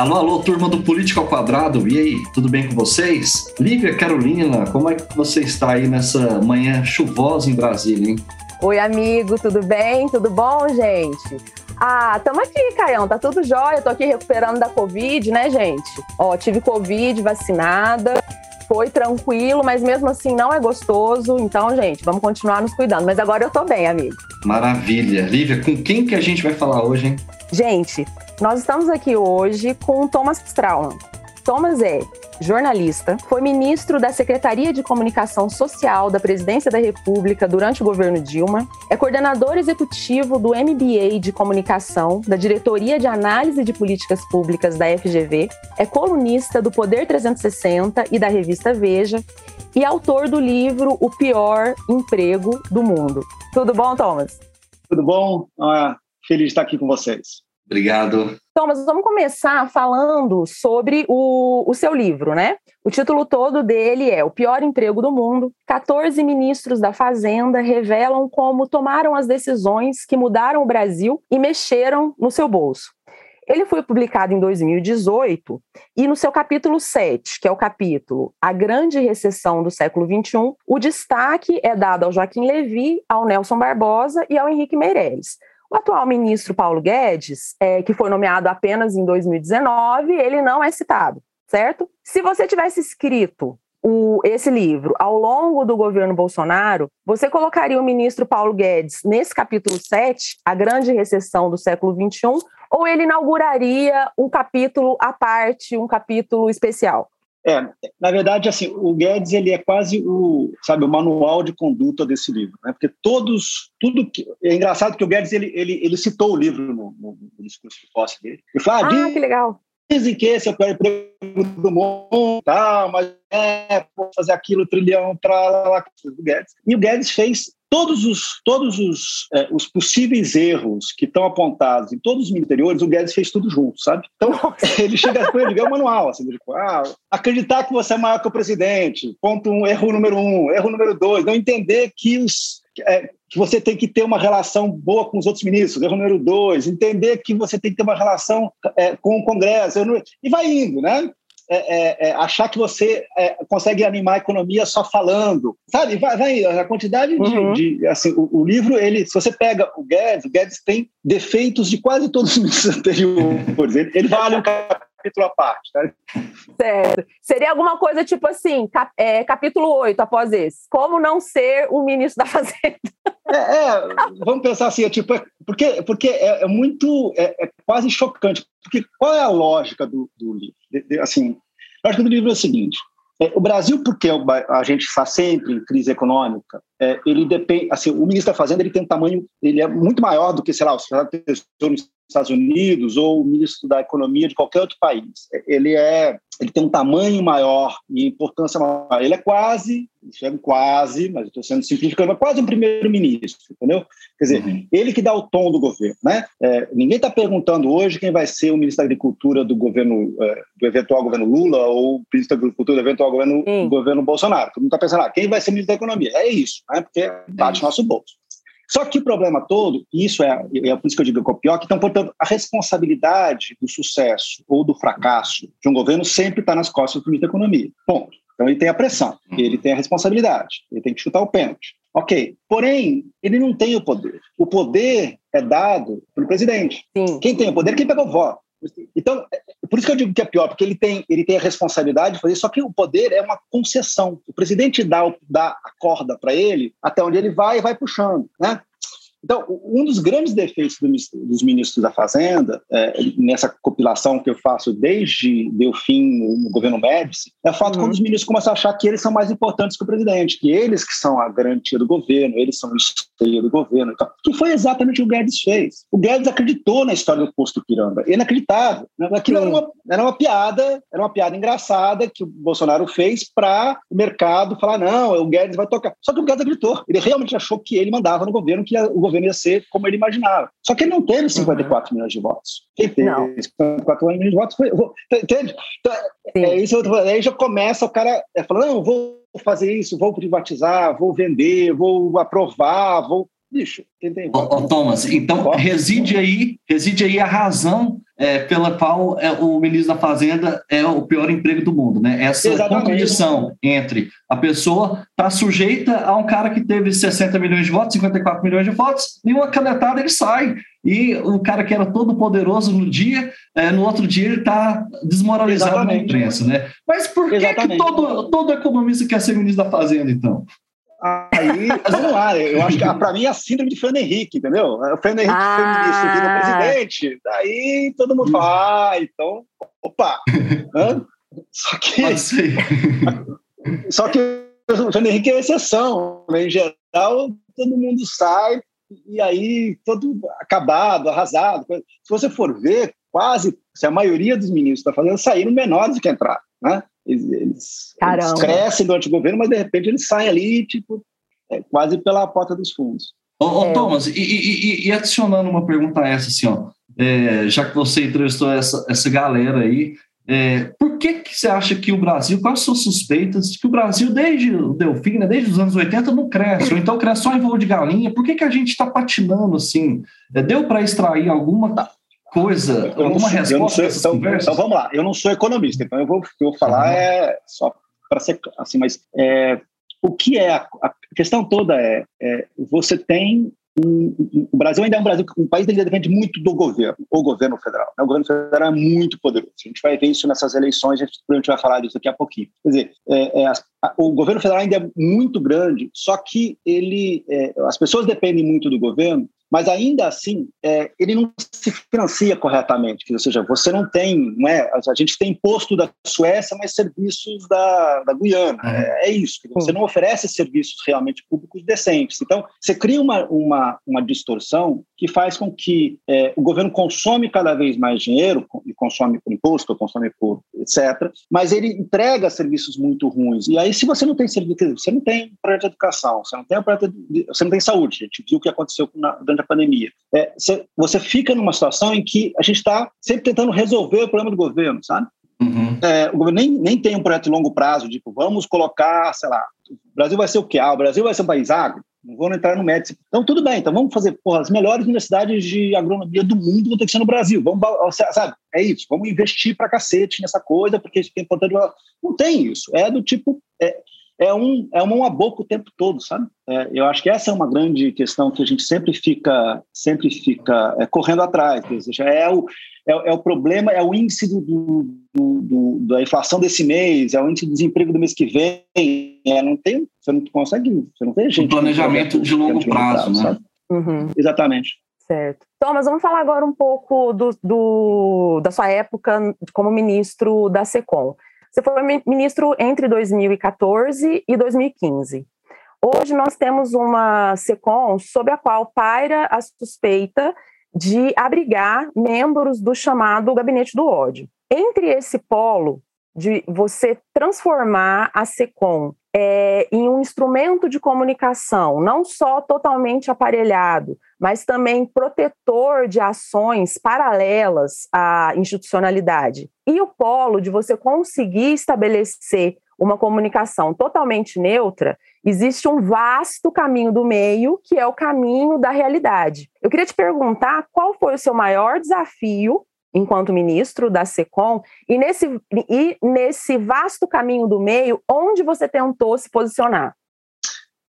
Alô, alô, turma do Política ao Quadrado, e aí, tudo bem com vocês? Lívia Carolina, como é que você está aí nessa manhã chuvosa em Brasília, hein? Oi, amigo, tudo bem? Tudo bom, gente? Ah, tamo aqui, Caião, tá tudo jóia. Tô aqui recuperando da Covid, né, gente? Ó, tive Covid, vacinada, foi tranquilo, mas mesmo assim não é gostoso. Então, gente, vamos continuar nos cuidando. Mas agora eu tô bem, amigo. Maravilha. Lívia, com quem que a gente vai falar hoje, hein? Gente, nós estamos aqui hoje com o Thomas Strauman. Thomas é jornalista, foi ministro da Secretaria de Comunicação Social da Presidência da República durante o governo Dilma, é coordenador executivo do MBA de Comunicação da Diretoria de Análise de Políticas Públicas da FGV, é colunista do Poder 360 e da revista Veja e autor do livro O Pior Emprego do Mundo. Tudo bom, Thomas? Tudo bom? Ah, feliz de estar aqui com vocês. Obrigado. Thomas, vamos começar falando sobre o, o seu livro, né? O título todo dele é O Pior Emprego do Mundo. 14 ministros da Fazenda revelam como tomaram as decisões que mudaram o Brasil e mexeram no seu bolso. Ele foi publicado em 2018 e no seu capítulo 7, que é o capítulo A Grande Recessão do Século XXI, o destaque é dado ao Joaquim Levy, ao Nelson Barbosa e ao Henrique Meirelles. O atual ministro Paulo Guedes, é, que foi nomeado apenas em 2019, ele não é citado, certo? Se você tivesse escrito o, esse livro ao longo do governo Bolsonaro, você colocaria o ministro Paulo Guedes nesse capítulo 7, a grande recessão do século XXI, ou ele inauguraria um capítulo à parte, um capítulo especial? É, na verdade, assim, o Guedes ele é quase o, sabe, o manual de conduta desse livro, né? Porque todos, tudo que é engraçado que o Guedes ele, ele, ele citou o livro no, no, no discurso de posse dele. Ele falou, ah, ah que legal. Dizem que esse é o pior emprego do mundo, tá, mas é, vou fazer aquilo, trilhão, para lá, o Guedes. E o Guedes fez todos os, todos os, é, os possíveis erros que estão apontados em todos os ministerios, o Guedes fez tudo junto, sabe? Então, ele chega com ele, é o manual, assim, tipo, ah, acreditar que você é maior que o presidente, ponto um, erro número um, erro número dois, não entender que os é, que você tem que ter uma relação boa com os outros ministros, erro número dois, entender que você tem que ter uma relação é, com o Congresso, e vai indo, né? É, é, é, achar que você é, consegue animar a economia só falando, sabe? Vai, vai a quantidade de, uhum. de assim, o, o, livro ele, se você pega o Guedes, o Guedes tem defeitos de quase todos os ministros anteriores. Ele, ele vale um capítulo à parte, tá? Certo. Seria alguma coisa tipo assim, cap, é, capítulo 8 após esse. Como não ser o ministro da Fazenda? É, é vamos pensar assim, é tipo, porque, porque é, é muito, é, é, quase chocante. Porque qual é a lógica do, do livro? Assim, a lógica do livro é o seguinte, é, o Brasil, porque a gente está sempre em crise econômica, é, ele depende, assim, o ministro da Fazenda ele tem um tamanho, ele é muito maior do que, sei lá, o secretário de Tesouro nos Estados Unidos ou o ministro da Economia de qualquer outro país. Ele é ele tem um tamanho maior e importância maior. Ele é quase, chamo quase, mas estou sendo simplificando, é quase um primeiro-ministro, entendeu? Quer dizer, uhum. ele que dá o tom do governo, né? É, ninguém está perguntando hoje quem vai ser o ministro da Agricultura do governo, é, do eventual governo Lula ou o ministro da Agricultura do eventual governo, uhum. governo Bolsonaro. Todo mundo está pensando, ah, quem vai ser o ministro da Economia? É isso, né? Porque bate nosso bolso. Só que o problema todo, e isso é, é por isso que eu digo que é o pior, que, então, portanto, a responsabilidade do sucesso ou do fracasso de um governo sempre está nas costas do ministro da Economia. Ponto. Então ele tem a pressão, uhum. ele tem a responsabilidade, ele tem que chutar o pênalti. Ok. Porém, ele não tem o poder. O poder é dado pelo presidente. Sim. Quem tem o poder é quem pegou o voto. Então, é, por isso que eu digo que é pior, porque ele tem, ele tem a responsabilidade de fazer, só que o poder é uma concessão. O presidente dá, dá a corda para ele até onde ele vai e vai puxando. Né? Então, um dos grandes defeitos dos ministros da Fazenda, é, nessa compilação que eu faço desde Delfim no governo Médici, é o fato uhum. quando os ministros começam a achar que eles são mais importantes que o presidente, que eles que são a garantia do governo, eles são o esteio do governo, então, que foi exatamente o que o Guedes fez. O Guedes acreditou na história do posto Piranga, inacreditável. Né? Aquilo era uma, era uma piada, era uma piada engraçada que o Bolsonaro fez para o mercado falar, não, o Guedes vai tocar. Só que o Guedes acreditou. Ele realmente achou que ele mandava no governo, que o governo ia ser como ele imaginava. Só que ele não teve 54 uhum. milhões de votos. Quem teve não. 54 milhões de votos foi. Entende? Então, é isso, aí já começa o cara é, falando: não, vou fazer isso, vou privatizar, vou vender, vou aprovar, vou. Bicho, quem tem. Ô, Thomas, então reside aí, reside aí a razão é, pela qual é, o ministro da Fazenda é o pior emprego do mundo, né? Essa Exatamente. contradição entre a pessoa está sujeita a um cara que teve 60 milhões de votos, 54 milhões de votos, e uma canetada ele sai. E o cara que era todo poderoso no dia, é, no outro dia ele está desmoralizado Exatamente. na imprensa, né? Mas por que, que todo, todo economista quer ser ministro da Fazenda, então? Aí, vamos lá, eu acho que para mim é a síndrome de Fernando Henrique, entendeu? O Fernando Henrique ah. foi ministro, vira presidente, daí todo mundo fala, ah, então, opa! Só que. só que o Fernando Henrique é exceção, né? em geral todo mundo sai e aí todo acabado, arrasado. Se você for ver, quase, se a maioria dos ministros está fazendo, saíram menores do que entraram, né? Eles, eles, eles, crescem durante o governo, mas de repente eles saem ali, tipo, é, quase pela porta dos fundos. Ô, ô é. Thomas, e, e, e, adicionando uma pergunta a essa, assim, ó, é, já que você entrevistou essa, essa galera aí, é, por que, que você acha que o Brasil, quais são suspeitas de que o Brasil, desde o Delfim, né, desde os anos 80, não cresce, ou então cresce só em voo de galinha? Por que, que a gente está patinando assim? É, deu para extrair alguma tá coisa, eu alguma sou, resposta? Sou, então, então, vamos lá, eu não sou economista, então eu vou, eu vou falar é só para ser assim, mas é, o que é a, a questão toda é, é você tem um, o Brasil ainda é um Brasil, um país que depende muito do governo, o governo federal. Né? O governo federal é muito poderoso. A gente vai ver isso nessas eleições, a gente vai falar disso daqui a pouquinho. Quer dizer, é, é, a, o governo federal ainda é muito grande, só que ele, é, as pessoas dependem muito do governo mas ainda assim é, ele não se financia corretamente, ou seja, você não tem, não é, a gente tem imposto da Suécia, mas serviços da, da Guiana, é, é, é isso, você não oferece serviços realmente públicos decentes, então você cria uma, uma, uma distorção que faz com que é, o governo consome cada vez mais dinheiro, e consome por imposto, consome por etc., mas ele entrega serviços muito ruins, e aí se você não tem serviço, você não tem projeto de educação, você não tem, de, você não tem saúde, a gente. Viu o que aconteceu na, durante a pandemia. É, você fica numa situação em que a gente está sempre tentando resolver o problema do governo, sabe? Uhum. É, o governo nem, nem tem um projeto de longo prazo, tipo, vamos colocar, sei lá, o Brasil vai ser o quê? Ah, o Brasil vai ser um país agro? Não vou entrar no médico. Então, tudo bem, então vamos fazer, porra, as melhores universidades de agronomia do mundo vão ter que ser no Brasil. Vamos, sabe? É isso, vamos investir pra cacete nessa coisa, porque isso é importante. Não tem isso. É do tipo. É, é um, é uma boca o tempo todo, sabe? É, eu acho que essa é uma grande questão que a gente sempre fica, sempre fica é, correndo atrás. Ou seja, é o, é, é, o problema, é o índice do, do, do, da inflação desse mês, é o índice de desemprego do mês que vem. É, não tem, você não consegue, você não vê gente. Um planejamento de longo, prazo, prazo, né? Uhum. Exatamente. Certo. Thomas, vamos falar agora um pouco do, do, da sua época como ministro da SECOM. Você foi ministro entre 2014 e 2015. Hoje nós temos uma SECOM sob a qual paira a suspeita de abrigar membros do chamado gabinete do ódio. Entre esse polo de você transformar a SECOM é, em um instrumento de comunicação, não só totalmente aparelhado, mas também protetor de ações paralelas à institucionalidade. E o polo de você conseguir estabelecer uma comunicação totalmente neutra, existe um vasto caminho do meio, que é o caminho da realidade. Eu queria te perguntar qual foi o seu maior desafio enquanto ministro da SECOM, e nesse, e nesse vasto caminho do meio, onde você tentou se posicionar?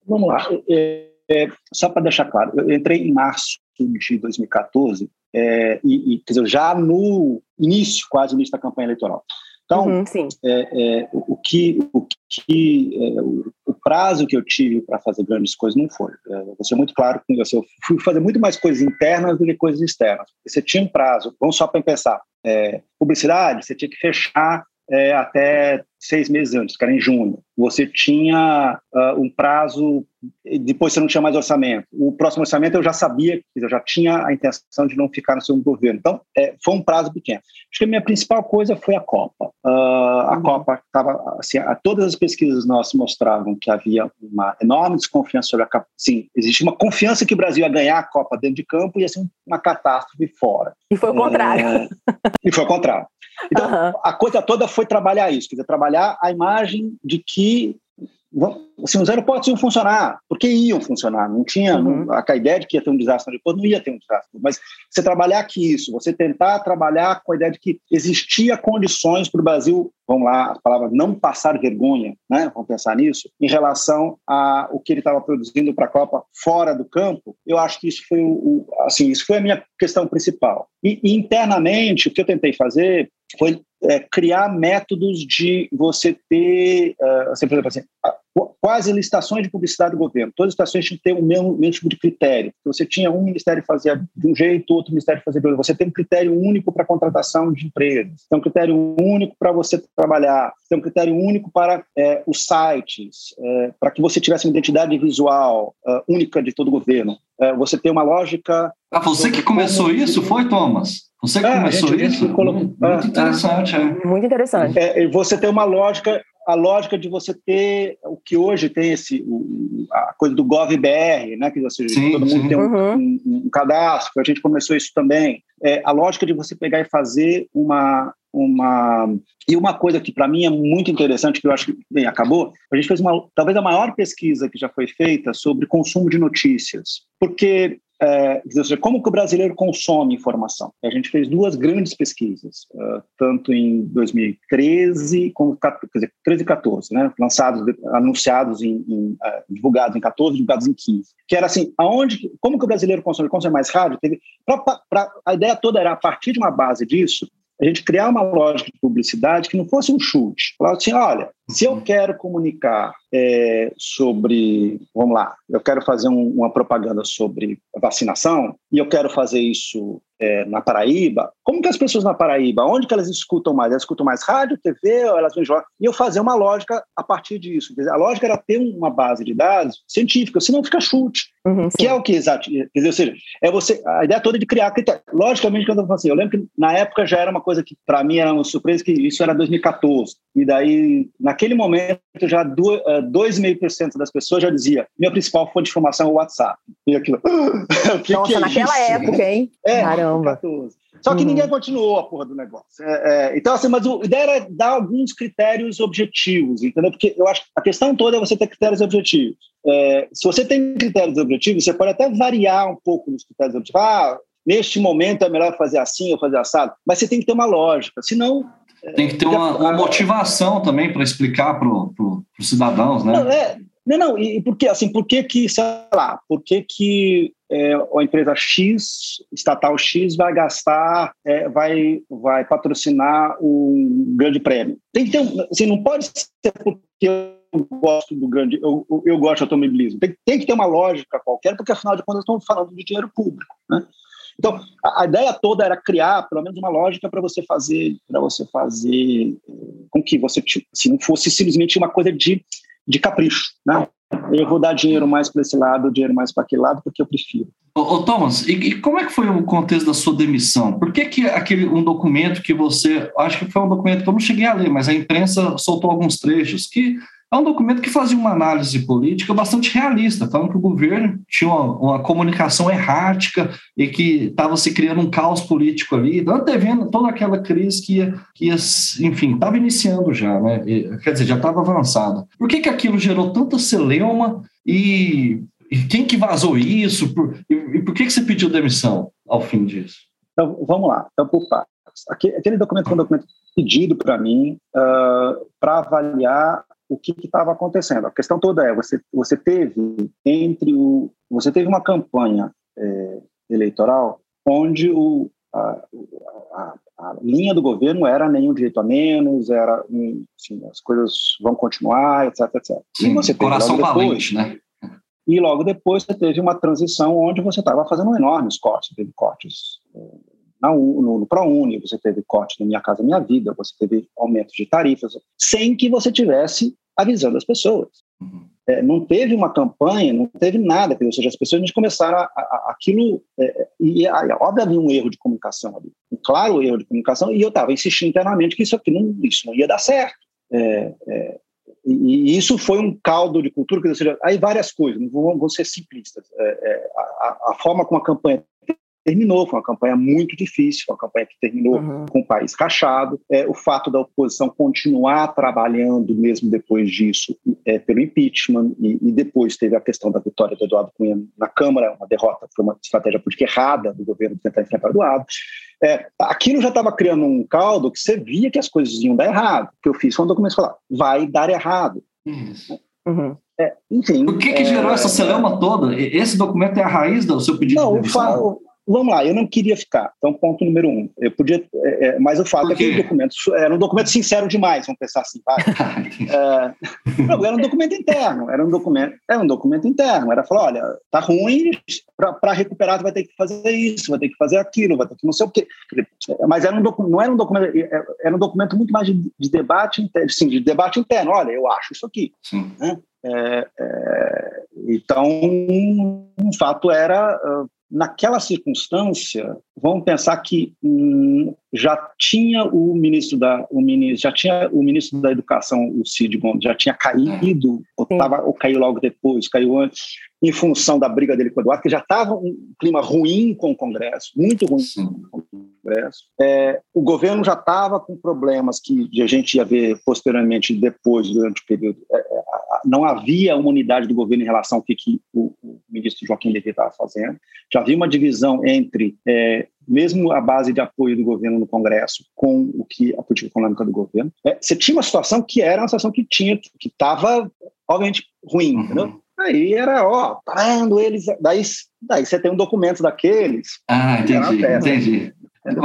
Vamos lá. É, é, só para deixar claro, eu entrei em março de 2014, é, e, e, quer dizer, já no início, quase início da campanha eleitoral. Então, uhum, é, é, o que, o, que é, o, o, prazo que eu tive para fazer grandes coisas não foi. É, muito claro com você. Eu fui fazer muito mais coisas internas do que coisas externas. Você tinha um prazo, vamos só para pensar. É, publicidade, você tinha que fechar é, até seis meses antes, que era em junho. Você tinha uh, um prazo, depois você não tinha mais orçamento. O próximo orçamento eu já sabia, eu já tinha a intenção de não ficar no segundo governo. Então, é, foi um prazo pequeno. Acho que a minha principal coisa foi a Copa. Uh, a uhum. Copa estava, assim, a, todas as pesquisas nossas mostravam que havia uma enorme desconfiança sobre a Copa. Sim, existia uma confiança que o Brasil ia ganhar a Copa dentro de campo e ia ser uma catástrofe fora. E foi o contrário. É, e foi o contrário. Então, uhum. a coisa toda foi trabalhar isso, quer dizer, trabalhar a imagem de que assim, os aeroportos iam funcionar, porque iam funcionar, não tinha uhum. não, a ideia de que ia ter um desastre aeroporto, não ia ter um desastre, mas você trabalhar aqui isso, você tentar trabalhar com a ideia de que existia condições para o Brasil, vamos lá, a palavra não passar vergonha, né, vamos pensar nisso, em relação a o que ele estava produzindo para a Copa fora do campo, eu acho que isso foi o, o, assim, isso foi a minha questão principal. E, e internamente, o que eu tentei fazer foi é, criar métodos de você ter, uh, assim, por exemplo, assim, quase licitações de publicidade do governo. Todas as licitações tinham que ter o mesmo, mesmo tipo de critério. Você tinha um ministério fazia de um jeito, outro ministério fazia de outro. Você tem um critério único para contratação de empresas. Tem um critério único para você trabalhar. Tem um critério único para é, os sites, é, para que você tivesse uma identidade visual uh, única de todo o governo. É, você tem uma lógica... Ah, você que começou isso, foi, Thomas? Você que é, começou isso? Colocou, muito, muito interessante. É. Muito interessante. É, você tem uma lógica a lógica de você ter o que hoje tem esse o, a coisa do GovBR, né, que você, sim, todo mundo sim. tem um, uhum. um, um, cadastro, a gente começou isso também. É, a lógica de você pegar e fazer uma uma e uma coisa que para mim é muito interessante que eu acho que bem acabou a gente fez uma talvez a maior pesquisa que já foi feita sobre consumo de notícias porque é, como que o brasileiro consome informação. A gente fez duas grandes pesquisas, uh, tanto em 2013 como dizer, 13 e 14, né, lançados, anunciados, em, em uh, divulgados em 14, divulgados em 15, que era assim, aonde, como que o brasileiro consome? Consome mais rádio? Teve, pra, pra, a ideia toda era a partir de uma base disso, a gente criar uma lógica de publicidade que não fosse um chute. Falar assim, olha, se eu quero comunicar é, sobre, vamos lá, eu quero fazer um, uma propaganda sobre vacinação e eu quero fazer isso é, na Paraíba, como que as pessoas na Paraíba, onde que elas escutam mais? Elas escutam mais rádio, TV, elas vêm jogar? E eu fazer uma lógica a partir disso. A lógica era ter uma base de dados científica, senão fica chute. Uhum, que é o que exato. Quer dizer, ou seja, é você, a ideia toda é de criar critério. Logicamente, quando eu falo assim, eu lembro que na época já era uma coisa que para mim era uma surpresa, que isso era 2014. E daí, naquele momento, já 2,5% das pessoas já dizia: minha principal fonte de informação é o WhatsApp. E aquilo. que Nossa, que é naquela isso? época, hein? É, Caramba. 14. Só que uhum. ninguém continuou a porra do negócio. É, é, então, assim, mas a ideia era dar alguns critérios objetivos, entendeu? Porque eu acho que a questão toda é você ter critérios objetivos. É, se você tem critérios objetivos, você pode até variar um pouco nos critérios objetivos. Ah, neste momento é melhor fazer assim ou fazer assado, mas você tem que ter uma lógica, senão tem que ter uma, uma motivação também para explicar para pro, os cidadãos, né? Não, é, não, não, e por que, assim, por que que, sei lá, por que que é, a empresa X, estatal X, vai gastar, é, vai, vai patrocinar um grande prêmio? Tem que ter, assim, não pode ser porque eu gosto do grande, eu, eu gosto de automobilismo. Tem, tem que ter uma lógica qualquer, porque afinal de contas estamos falando de dinheiro público, né? Então, a, ideia toda era criar, pelo menos, uma lógica para você fazer, para você fazer eh, com que você assim, não fosse simplesmente uma coisa de, de capricho, né? Eu vou dar dinheiro mais para esse lado, dinheiro mais para aquele lado, porque eu prefiro. Ô, ô Thomas, e, e, como é que foi o contexto da sua demissão? Por que, que aquele um documento que você, acho que foi um documento que eu não cheguei a ler, mas a imprensa soltou alguns trechos que é um documento que fazia uma análise política bastante realista, falando que o governo tinha uma, uma comunicação errática e que estava se criando um caos político ali, antevendo toda aquela crise que ia, que ia enfim, estava iniciando já, né? Quer dizer, já estava avançada. Por que, que aquilo gerou tanta celeuma e, e quem que vazou isso? Por, e, e, por que, que você pediu demissão ao fim disso? Então, vamos lá, então por partes. Aquele documento foi um documento pedido para mim uh, para avaliar o que estava acontecendo. A questão toda é você você teve entre o você teve uma campanha é, eleitoral onde o a, a, a, linha do governo era nenhum direito a menos, era assim, as coisas vão continuar, etc, etc. Sim, e você coração depois, valente, né? E logo depois você teve uma transição onde você estava fazendo enormes cortes, teve cortes é, na, no, no ProUni, você teve corte no Minha Casa Minha Vida, você teve aumento de tarifas, sem que você tivesse avisando as pessoas. Uhum. É, não teve uma campanha, não teve nada, ou seja, as pessoas começaram a, a, aquilo, é, e óbvio havia um erro de comunicação ali, um claro erro de comunicação, e eu estava insistindo internamente que isso aqui não, isso não ia dar certo. É, é e, isso foi um caldo de cultura, ou seja, aí várias coisas, não vou, vou ser simplistas. É, é, a, a, forma como a campanha terminou, foi uma campanha muito difícil, foi uma campanha que terminou uhum. com o país rachado. É, o fato da oposição continuar trabalhando mesmo depois disso é, pelo impeachment e, e, depois teve a questão da vitória do Eduardo Cunha na Câmara, uma derrota, foi uma estratégia política errada do governo de tentar enfrentar o Eduardo. É, aquilo já estava criando um caldo que você via que as coisas iam dar errado. O que eu fiz foi um documento falar, vai dar errado. Isso. Uhum. É, enfim. O que, que gerou é, essa celeuma toda? Esse documento é a raiz do seu pedido não, de demissão? Vamos lá, eu não queria ficar. Então, ponto número um. Eu podia, é, é mas o fato é que o documento era um documento sincero demais, vamos pensar assim. é, não, era um documento interno, era um documento, era um documento interno. Era falar, olha, tá ruim, para recuperar você vai ter que fazer isso, vai ter que fazer aquilo, vai ter que não sei o quê. Mas era um não era um documento, é, é, era um documento muito mais de, de debate interno, sim, de debate interno. Olha, eu acho isso aqui. Né? É, é, então, um fato era ah, naquela circunstância, vamos pensar que hum, já tinha o ministro da o ministro, já tinha o ministro da Educação, o Cid Gomes, já tinha caído, ou, tava, ou caiu logo depois, caiu antes, em função da briga dele com o Eduardo, que já estava um clima ruim com o Congresso, muito ruim Sim. com o Congresso. É, o governo já estava com problemas que a gente ia ver posteriormente, depois, durante o período. É, é não havia uma unidade do governo em relação ao que, que o, o ministro Joaquim Levy estava fazendo. Já havia uma divisão entre é, mesmo a base de apoio do governo no Congresso com o que a política econômica do governo. É, você tinha uma situação que era uma situação que tinha que estava obviamente ruim, uhum. entendeu? Aí era, ó, parando eles. Daí, daí você tem um documento daqueles. Ah, entendi, entendi.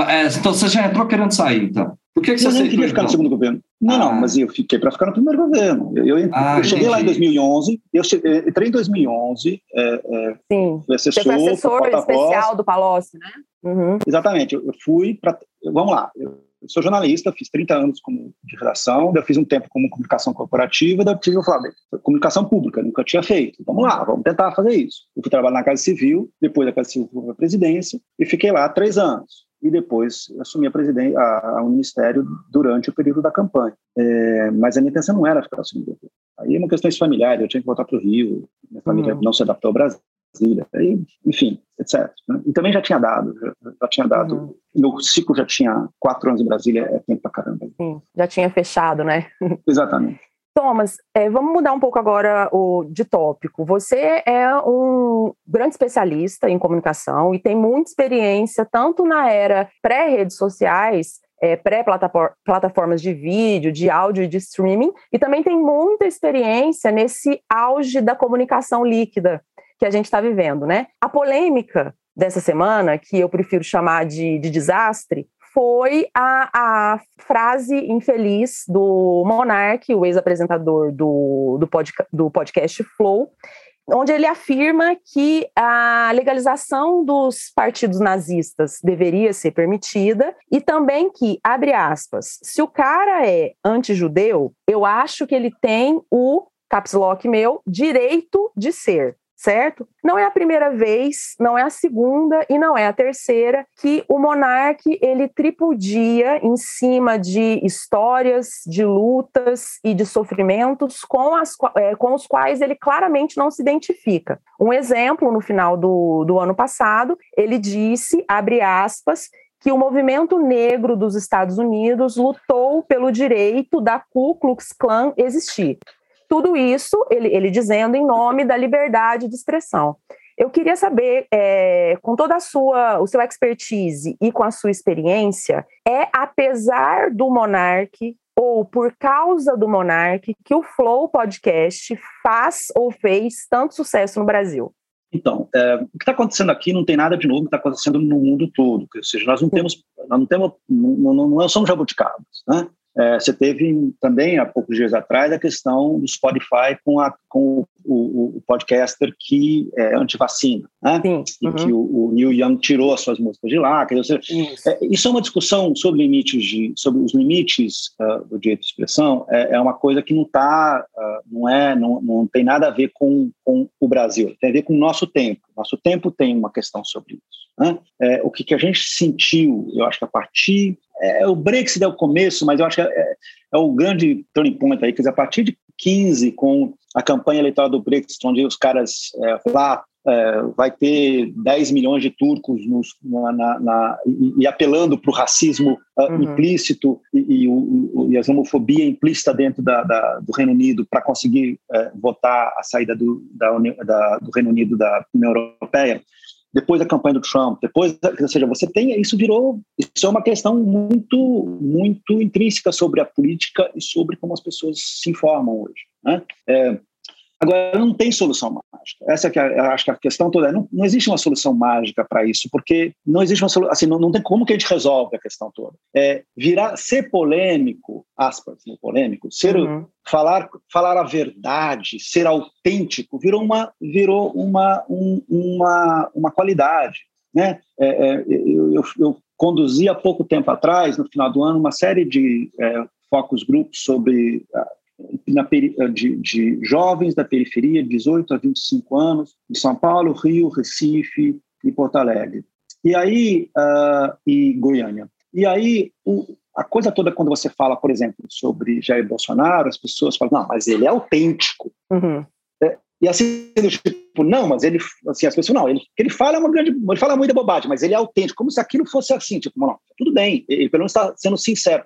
É, então você já entrou querendo sair, então. Por que, que eu você não queria ficar no segundo governo. Não, ah. não, mas eu fiquei para ficar no primeiro governo. Eu, eu, ah, eu cheguei lá em 2011, eu cheguei, entrei em 2011, é, é, Sim. fui assessor, Você foi assessor especial do Palocci, né? Uhum. Exatamente, eu, eu fui para. Vamos lá, eu, eu sou jornalista, fiz 30 anos como de redação, eu fiz um tempo como comunicação corporativa, daí tive, eu falei, comunicação pública, nunca tinha feito. Vamos lá, vamos tentar fazer isso. Eu fui trabalhar na Casa Civil, depois da Casa Civil fui para a presidência, e fiquei lá três anos. E depois assumi a, presidência, a, a, o ministério durante o período da campanha. É, mas a minha intenção não era ficar assumindo. Aí é uma questão familiar, eu tinha que voltar para o Rio, minha família uhum. não se adaptou ao Brasil. Aí, enfim, etc. Né? E também já tinha dado, já, já tinha dado. Uhum. Meu ciclo já tinha quatro anos em Brasília, é tempo pra caramba. Sim, já tinha fechado, né? Exatamente. Thomas, é, vamos mudar um pouco agora o, de tópico. Você é um grande especialista em comunicação e tem muita experiência tanto na era pré-redes sociais, é, pré-plataformas de vídeo, de áudio e de streaming, e também tem muita experiência nesse auge da comunicação líquida, que a gente está vivendo, né? A polêmica dessa semana, que eu prefiro chamar de, de desastre, foi a, a, frase infeliz do Monark, o ex-apresentador do, do, pod, do podcast Flow, onde ele afirma que a legalização dos partidos nazistas deveria ser permitida e também que, abre aspas, se o cara é anti-judeu, eu acho que ele tem o caps lock meu direito de ser certo? Não é a primeira vez, não é a segunda e não é a terceira que o monarca ele tripudia em cima de histórias, de lutas e de sofrimentos com, as, é, com os quais ele claramente não se identifica. Um exemplo, no final do, do ano passado, ele disse, abre aspas, que o movimento negro dos Estados Unidos lutou pelo direito da Ku Klux Klan existir. Tudo isso, ele, ele dizendo em nome da liberdade de expressão. Eu queria saber, é, com toda a sua, o seu expertise e com a sua experiência, é apesar do Monarque ou por causa do Monarque que o Flow Podcast faz ou fez tanto sucesso no Brasil? Então, é, o que está acontecendo aqui não tem nada de novo está acontecendo no mundo todo. Ou seja, nós não temos, nós não temos, não, não, não somos jabuticabas, né? É, você teve também, há poucos dias atrás, a questão do Spotify com, a, com o, o, podcaster que é anti-vacina, né? Sim. Em uhum. que o, o, Neil Young tirou as suas músicas de lá. Quer dizer, isso. É, isso é uma discussão sobre limites de, sobre os limites uh, do direito de expressão. É, é uma coisa que não está, uh, não é, não, não tem nada a ver com, com o Brasil. Tem a ver com o nosso tempo. Nosso tempo tem uma questão sobre isso. Né? É, o que, que a gente sentiu, eu acho que a partir é, o Brexit é o começo, mas eu acho que é, é o grande turning point aí, quer dizer, a partir de 15, com a campanha eleitoral do Brexit, onde os caras é, lá é, vai ter 10 milhões de turcos nos, na, na, na, e, e, apelando para o racismo uh, uhum. implícito e, e, o, e, a homofobia implícita dentro da, da, do Reino Unido para conseguir uh, votar a saída do, da, do Reino Unido da União Europeia depois da campanha do Trump, depois, ou seja, você tem isso virou, isso é uma questão muito, muito intrínseca sobre a política e sobre como as pessoas se informam hoje. Né? É, Agora, não tem solução mágica. Essa é que eu acho que a questão toda. Não, não existe uma solução mágica para isso, porque não existe uma solução. Assim, não, não, tem como que a gente resolve a questão toda. É, virar, ser polêmico, aspas, no polêmico, ser, uhum. falar, falar a verdade, ser autêntico, virou uma, virou uma, um, uma, uma qualidade. Né? É, é, eu, eu, eu, conduzi há pouco tempo atrás, no final do ano, uma série de é, focos grupos sobre na, de, de, jovens da periferia, de 18 a 25 anos, de São Paulo, Rio, Recife e Porto Alegre. E aí, uh, e Goiânia. E aí, o, a coisa toda, quando você fala, por exemplo, sobre Jair Bolsonaro, as pessoas falam, não, mas ele é autêntico. Uhum. É, e assim, tipo, não, mas ele, assim, as pessoas, não, ele, ele fala uma grande, ele fala muita bobagem, mas ele é autêntico, como se aquilo fosse assim, tipo, não, tudo bem, ele pelo menos está sendo sincero.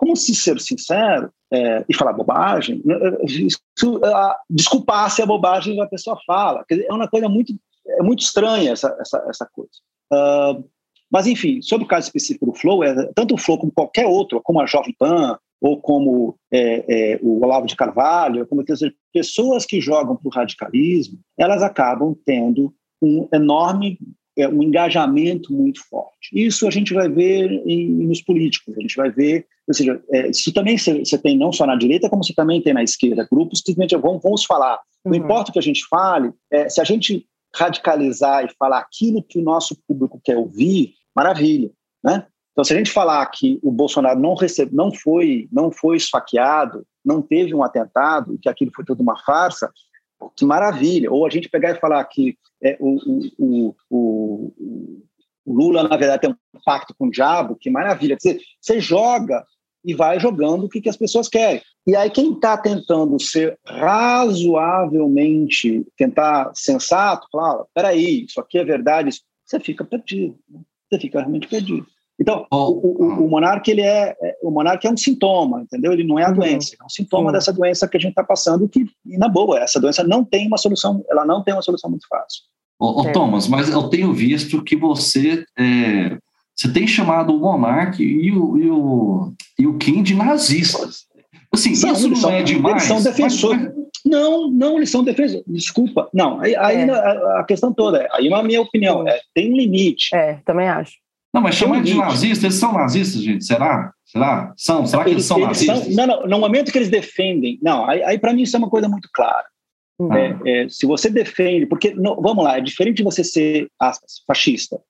Como se ser sincero é, e falar bobagem, né, isso, uh, desculpar se a bobagem a pessoa fala. Dizer, é uma coisa muito, é muito estranha essa, essa, essa coisa. Uh, mas, enfim, sobre o caso específico do Flow, é, tanto o Flow como qualquer outro, como a Jovem Pan, ou como é, é, o Olavo de Carvalho, como dizer, pessoas que jogam para o radicalismo, elas acabam tendo um enorme é, um engajamento muito forte. Isso a gente vai ver em, nos políticos, a gente vai ver, ou seja, é, isso também você tem não só na direita, como você também tem na esquerda, grupos que simplesmente vamos, vamos falar. Não uhum. importa o que a gente fale, é, se a gente radicalizar e falar aquilo que o nosso público quer ouvir, maravilha, né? Então, se a gente falar que o Bolsonaro não recebe, não foi, não foi esfaqueado, não teve um atentado, que aquilo foi toda uma farsa, que maravilha. Ou a gente pegar e falar que é, o, o, o, o, Lula, na verdade, tem um pacto com o diabo, que maravilha. Dizer, você joga e vai jogando o que, que as pessoas querem. E aí, quem está tentando ser razoavelmente, tentar sensato, fala: peraí, isso aqui é verdade, você fica perdido. Né? Você fica realmente perdido. Então, oh. o, o, o, monarca ele é, é, o monarca é um sintoma, entendeu? Ele não é a uhum. doença, é um sintoma uhum. dessa doença que a gente está passando que, e na boa, essa doença não tem uma solução, ela não tem uma solução muito fácil. Ô, ô Thomas, mas eu tenho visto que você é, você tem chamado o monarca e o, e o, e o Kim de nazistas. Assim, isso não são, é demais. Eles são defensores. Mas... Não, não, eles são defensores. Desculpa. Não, aí, aí é. a, a, questão toda é, aí na minha opinião, é, tem um limite. É, também acho. Não, mas chamar de nazistas, eles são nazistas, gente? Será? Será? São? Será que eles, eles são eles nazistas? São, não, não, no momento que eles defendem, não, aí, aí para mim isso é uma coisa muito clara. Ah. É, é, se você defende, porque, não, vamos lá, é diferente de você ser, aspas, fascista.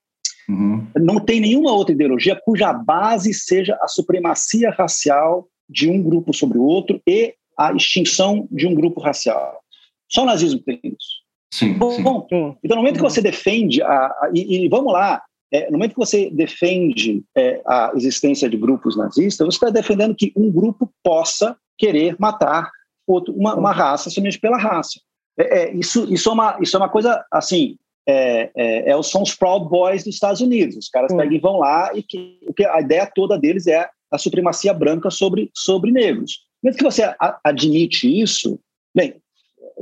Uhum. Não tem nenhuma outra ideologia cuja base seja a supremacia racial de um grupo sobre o outro e a extinção de um grupo racial. Só o nazismo tem isso. Sim, bom, sim. bom, então, no momento que você defende, a, a e, e, vamos lá, é, no momento que você defende é, a existência de grupos nazistas, você está defendendo que um grupo possa querer matar outro, uma, uma raça somente pela raça. É, é, isso, isso, é uma, isso é uma coisa assim. É, é, é são os Proud Boys dos Estados Unidos. Os caras pegam e vão lá e que, que a ideia toda deles é a supremacia branca sobre, sobre negros. Mesmo que você admite isso, bem,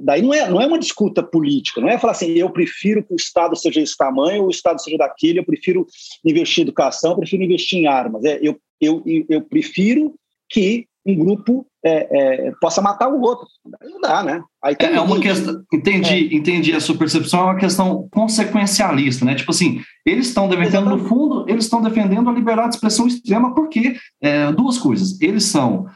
daí não é, não é uma disputa política, não é falar assim, eu prefiro que o Estado seja desse tamanho, ou o Estado seja daquele, eu prefiro investir em educação, eu prefiro investir em armas. É, eu, eu, eu prefiro que um grupo é, é, possa matar o outro. Não dá, né? Aí é, é uma questão, entendi, é. entendi a sua percepção, é uma questão consequencialista, né? Tipo assim, eles estão defendendo, no fundo, eles estão defendendo a liberdade de expressão extrema porque é, duas coisas, eles são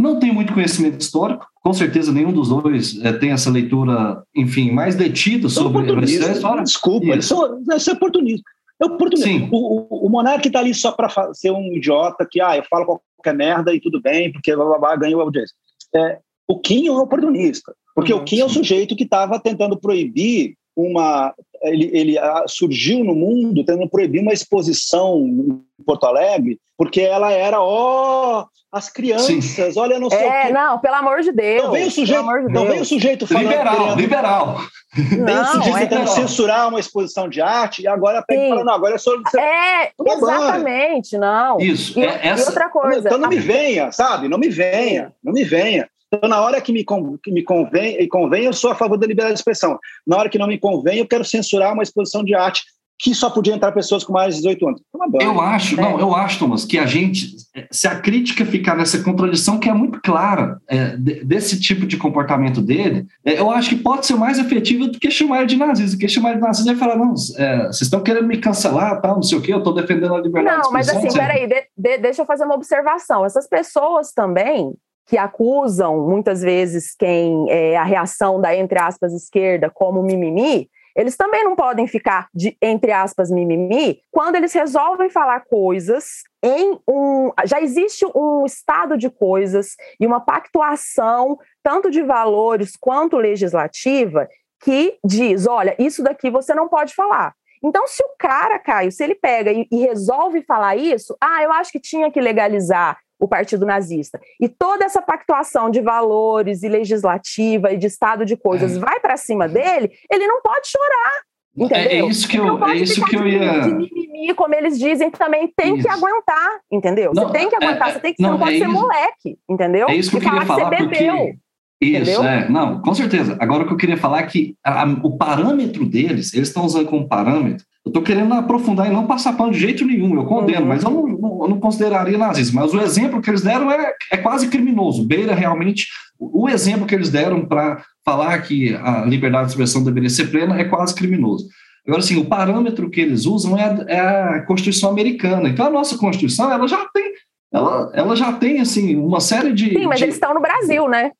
é, não tenho muito conhecimento histórico, com certeza nenhum dos dois é, tem essa leitura, enfim, mais detida sobre a história. Desculpa, isso. isso é oportunismo. É oportunismo. O, o, o monarca está ali só para ser um idiota que, ah, eu falo qualquer merda e tudo bem, porque blá, blá, blá ganhou a audiência. É, o Kim é um oportunista, porque uhum, o Kim sim. é o sujeito que estava tentando proibir uma ele, ele ah, surgiu no mundo tentando proibir uma exposição em Porto Alegre, porque ela era, ó, oh, as crianças, Sim. olha, não sei é, o quê. não, pelo amor de Deus. Não vem o sujeito, de não vem o sujeito falando. Liberal, liberal. Vem o sujeito é tentando censurar uma exposição de arte e agora pega falando, não, agora é só. É, exatamente, não. Isso, e, é, essa... e outra coisa. Então não me venha, sabe? Não me venha, não me venha. Então, na hora que me, que me convém, e convém, eu sou a favor da liberdade de expressão. Na hora que não me convém, eu quero censurar uma exposição de arte que só podia entrar pessoas com mais de 18 anos. Eu acho, é. não, eu acho, Thomas, que a gente, se a crítica ficar nessa contradição que é muito clara é, desse tipo de comportamento dele, é, eu acho que pode ser mais efetivo do que chamar ele de nazista. Porque chamar ele de nazista é falar, não, é, vocês estão querendo me cancelar, tal, não sei o quê, eu estou defendendo a liberdade Não, mas assim, peraí, de, de, deixa eu fazer uma observação. Essas pessoas também que acusam muitas vezes quem é a reação da entre aspas esquerda como mimimi, eles também não podem ficar de entre aspas mimimi quando eles resolvem falar coisas em um já existe um estado de coisas e uma pactuação tanto de valores quanto legislativa que diz, olha, isso daqui você não pode falar. Então, se o cara, Caio, se ele pega e, e resolve falar isso, ah, eu acho que tinha que legalizar o partido nazista. E toda essa pactuação de valores e legislativa e de estado de coisas é. vai para cima dele, ele não pode chorar. É, entendeu? É isso que eu, é isso que eu ia. De mimimi, como eles dizem, também tem isso. que aguentar, entendeu? Não, você tem que aguentar, é, você tem que não, não pode é ser isso. moleque, entendeu? É isso que eu queria falar, que porque... Isso, Entendeu? é. Não, com certeza. Agora o que eu queria falar é que a, a, o parâmetro deles, eles estão usando como parâmetro eu estou querendo aprofundar e não passar pano de jeito nenhum, eu condeno, uhum. mas eu não, não, eu não, consideraria nazismo. Mas o exemplo que eles deram é, é quase criminoso, beira realmente. O, exemplo que eles deram para falar que a liberdade de expressão deveria ser plena é quase criminoso. Agora, assim, o parâmetro que eles usam é, é a Constituição americana. Então, a nossa Constituição, ela já tem ela, ela já tem, assim, uma série de... Sim, mas de... eles estão no Brasil, né?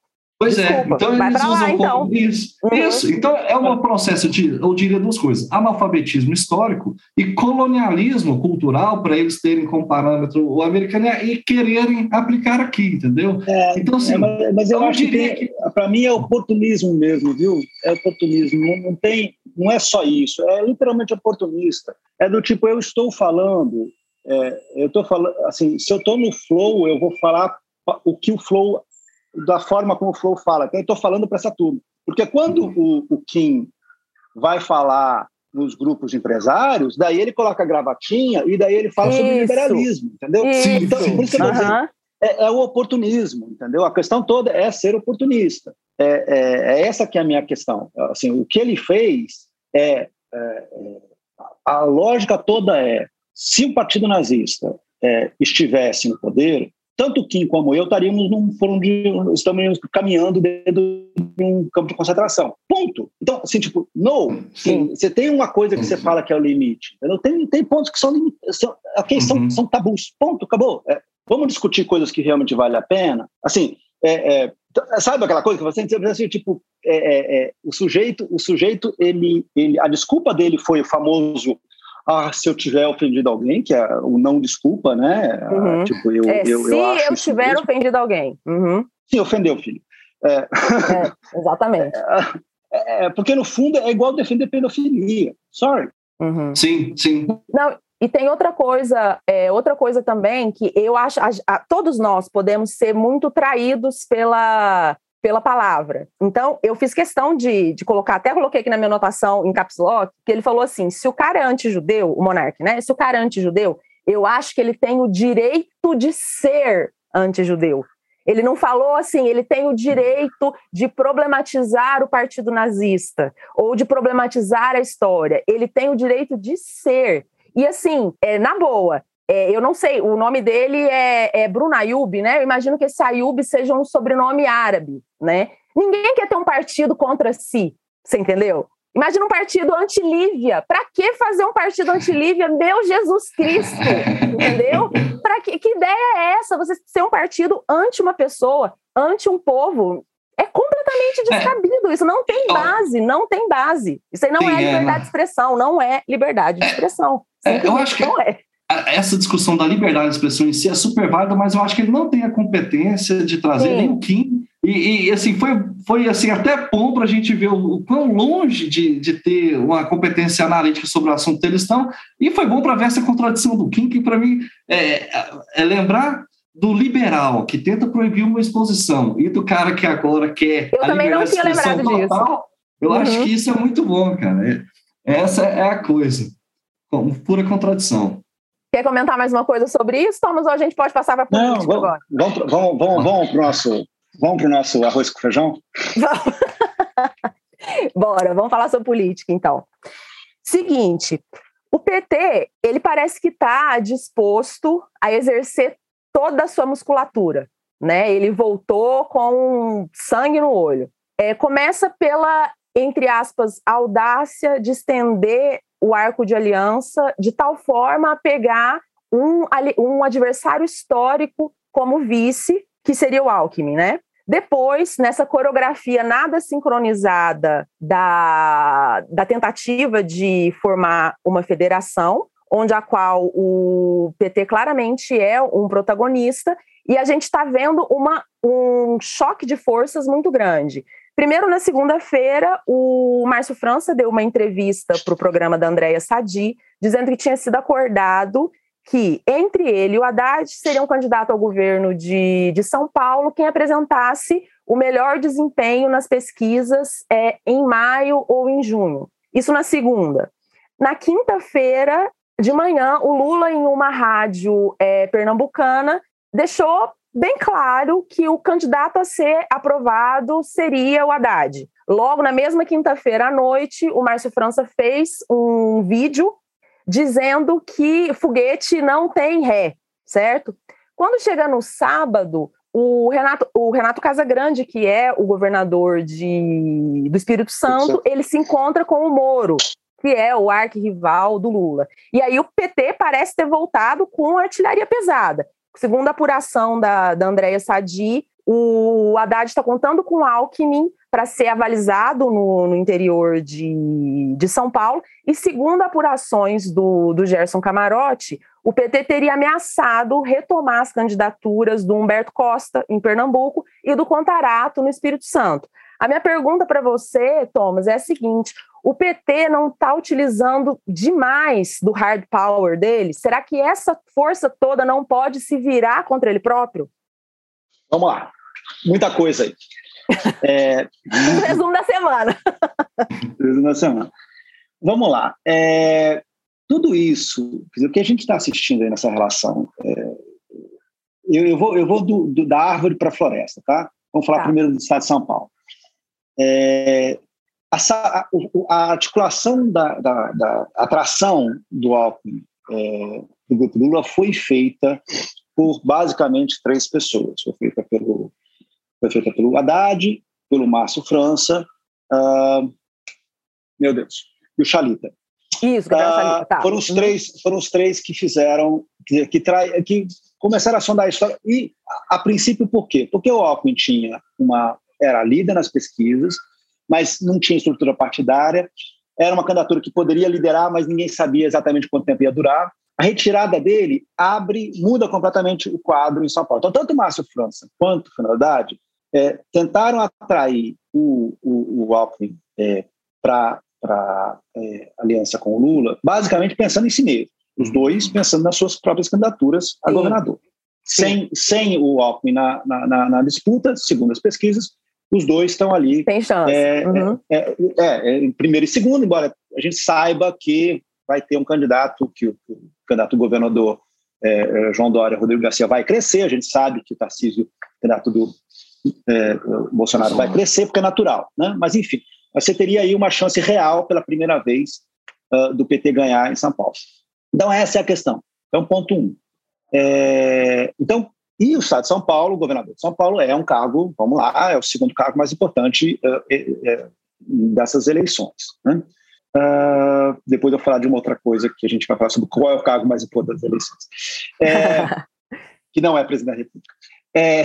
Pois é, Desculpa, é, então eles usam lá, então. isso. Uhum. Isso, então é um processo de, eu diria duas coisas, analfabetismo histórico e colonialismo cultural para eles terem como parâmetro o americano e quererem aplicar aqui, entendeu? É, então, assim, é, mas, mas, eu, eu acho que, que... para mim é oportunismo mesmo, viu? É oportunismo, não, não, tem, não é só isso, é literalmente oportunista. É do tipo, eu estou falando, é, eu estou falando, assim, se eu estou no flow, eu vou falar o que o flow da forma como o Flow fala. Então, eu estou falando para essa turma. Porque quando o, o Kim vai falar nos grupos empresários, daí ele coloca a gravatinha e daí ele fala isso. sobre liberalismo, entendeu? Isso. Então, por isso que eu uhum. é, é, o oportunismo, entendeu? A questão toda é ser oportunista. É, é, é, essa que é a minha questão. Assim, o que ele fez é, é, é a lógica toda é se o partido nazista é, estivesse no poder, tanto Kim como eu estaríamos num foram de estamos caminhando dentro de um campo de concentração. Ponto. Então, assim, tipo, não, sim, você tem uma coisa que você fala que é o limite. Não tem, tem pontos que são são, okay, uhum. são, são tabus. Ponto, acabou. É, vamos discutir coisas que realmente valem a pena. Assim, é, é, sabe aquela coisa que você assim, tipo, é, é, é, o sujeito, o sujeito, ele, ele, a desculpa dele foi o famoso ah, se eu tiver ofendido alguém, que é o não desculpa, né? Ah, uhum. Tipo, eu, é, eu, se eu, eu tiver mesmo. ofendido alguém. Uhum. Sim, ofendeu, filho. É. É, exatamente. É, é, porque, no fundo, é igual defender pedofilia. Sorry. Uhum. Sim, sim. Não, e tem outra coisa, é, outra coisa também que eu acho, a, a, todos nós podemos ser muito traídos pela pela palavra. Então, eu fiz questão de, de colocar, até coloquei aqui na minha anotação em caps lock, que ele falou assim: se o cara é anti-judeu, o monarca, né? Se o cara é anti-judeu, eu acho que ele tem o direito de ser anti-judeu. Ele não falou assim, ele tem o direito de problematizar o partido nazista ou de problematizar a história. Ele tem o direito de ser. E assim, é, na boa, é, eu não sei, o nome dele é, é Bruno Ayub, né? Eu imagino que esse Ayub seja um sobrenome árabe, né? Ninguém quer ter um partido contra si, você entendeu? Imagina um partido anti-Lívia. Para que fazer um partido anti-Lívia? Meu Jesus Cristo! Entendeu? Para que, que ideia é essa? Você ser um partido anti uma pessoa, anti um povo? É completamente é. descabido. É. Isso não tem base, não tem base. Isso aí não Sim, é liberdade é, de expressão, não é liberdade de expressão. É, eu acho que não é essa discussão da liberdade de expressão em si é super válida, mas eu acho que ele não tem a competência de trazer Sim. nem o Kim e, E, assim, foi, foi assim, até bom para a gente ver o, o quão longe de, de ter uma competência analítica sobre o assunto eles estão, e foi bom para ver essa contradição do Kim, que para mim é, é, lembrar do liberal, que tenta proibir uma exposição, e do cara que agora quer. Eu também não tinha lembrado total, disso. Eu uhum. acho que isso é muito bom, cara. Essa é a coisa. Pura contradição. Quer comentar mais uma coisa sobre isso, Thomas, ou a gente pode passar para a política Não, agora? Vamos, vamos, vamos, vamos para o nosso, vamos nosso arroz com feijão? Bora, vamos falar sobre política, então. Seguinte, o PT, ele parece que está disposto a exercer toda a sua musculatura, né? Ele voltou com sangue no olho. É, começa pela, entre aspas, audácia de estender o arco de aliança de tal forma a pegar um, um adversário histórico como vice, que seria o Alckmin, né? Depois, nessa coreografia nada sincronizada da, da tentativa de formar uma federação, onde a qual o PT claramente é um protagonista, e a gente está vendo uma, um choque de forças muito grande. Primeiro, na segunda-feira, o Márcio França deu uma entrevista para o programa da Andréia Sadi, dizendo que tinha sido acordado que entre ele e o Haddad seria um candidato ao governo de, de São Paulo quem apresentasse o melhor desempenho nas pesquisas é, em maio ou em junho. Isso na segunda. Na quinta-feira de manhã, o Lula, em uma rádio é, pernambucana, deixou bem claro que o candidato a ser aprovado seria o Haddad. Logo, na mesma quinta-feira à noite, o Márcio França fez um vídeo dizendo que foguete não tem ré, certo? Quando chega no sábado, o Renato, o Renato Casagrande, que é o governador de, do Espírito Santo, ele se encontra com o Moro, que é o arquirrival do Lula. E aí o PT parece ter voltado com artilharia pesada. Segundo a apuração da, da Andréia Sadi, o Haddad está contando com Alckmin para ser avalizado no, no, interior de, de São Paulo. E segundo apurações do, do Gerson Camarote, o PT teria ameaçado retomar as candidaturas do Humberto Costa, em Pernambuco, e do Contarato, no Espírito Santo. A minha pergunta para você, Thomas, é a seguinte: o PT não está utilizando demais do hard power dele? Será que essa força toda não pode se virar contra ele próprio? Vamos lá. Muita coisa aí. É... Resumo da semana. Resumo da semana. Vamos lá. É... Tudo isso, o que a gente está assistindo aí nessa relação, é... eu, eu, vou, eu vou do, do da árvore para a floresta, tá? Vamos falar tá. primeiro do estado de São Paulo. É, a, a, articulação da, da, da, atração do Alckmin é, do grupo Lula foi feita por basicamente três pessoas. Foi feita pelo, foi feita pelo Haddad, pelo Márcio França, uh, meu Deus, e o Chalita. Isso, uh, Chalita, tá. Foram os uhum. três, foram os três que fizeram, que, que, trai, que começaram a sondar a história. E, a, a princípio, por quê? Porque o Alckmin tinha uma, era líder nas pesquisas, mas não tinha estrutura partidária. Era uma candidatura que poderia liderar, mas ninguém sabia exatamente quanto tempo ia durar. A retirada dele abre, muda completamente o quadro em São Paulo. Então, tanto Márcio França quanto Fernando Haddad é, tentaram atrair o, o, o Alckmin é, para é, aliança com o Lula, basicamente pensando em si mesmo. Os dois pensando nas suas próprias candidaturas a Sim. governador. Sem, sem o Alckmin na, na, na, disputa, segundo as pesquisas, os dois estão ali. Tem chance. É, uhum. é, é, é, em primeiro e segundo, embora a gente saiba que vai ter um candidato, que o, o candidato governador é, é, João Dória, Rodrigo Garcia, vai crescer. A gente sabe que o Tarcísio, candidato do é, Bolsonaro, vai crescer, porque é natural. Né? Mas, enfim, você teria aí uma chance real pela primeira vez uh, do PT ganhar em São Paulo. Então, essa é a questão. Então, ponto um. Então, e o Estado de São Paulo, o governador de São Paulo, é um cargo, vamos lá, é o segundo cargo mais importante uh, dessas eleições. Né? Uh, depois eu vou falar de uma outra coisa que a gente vai falar sobre qual é o cargo mais importante das eleições. É, que não é presidente da República. É,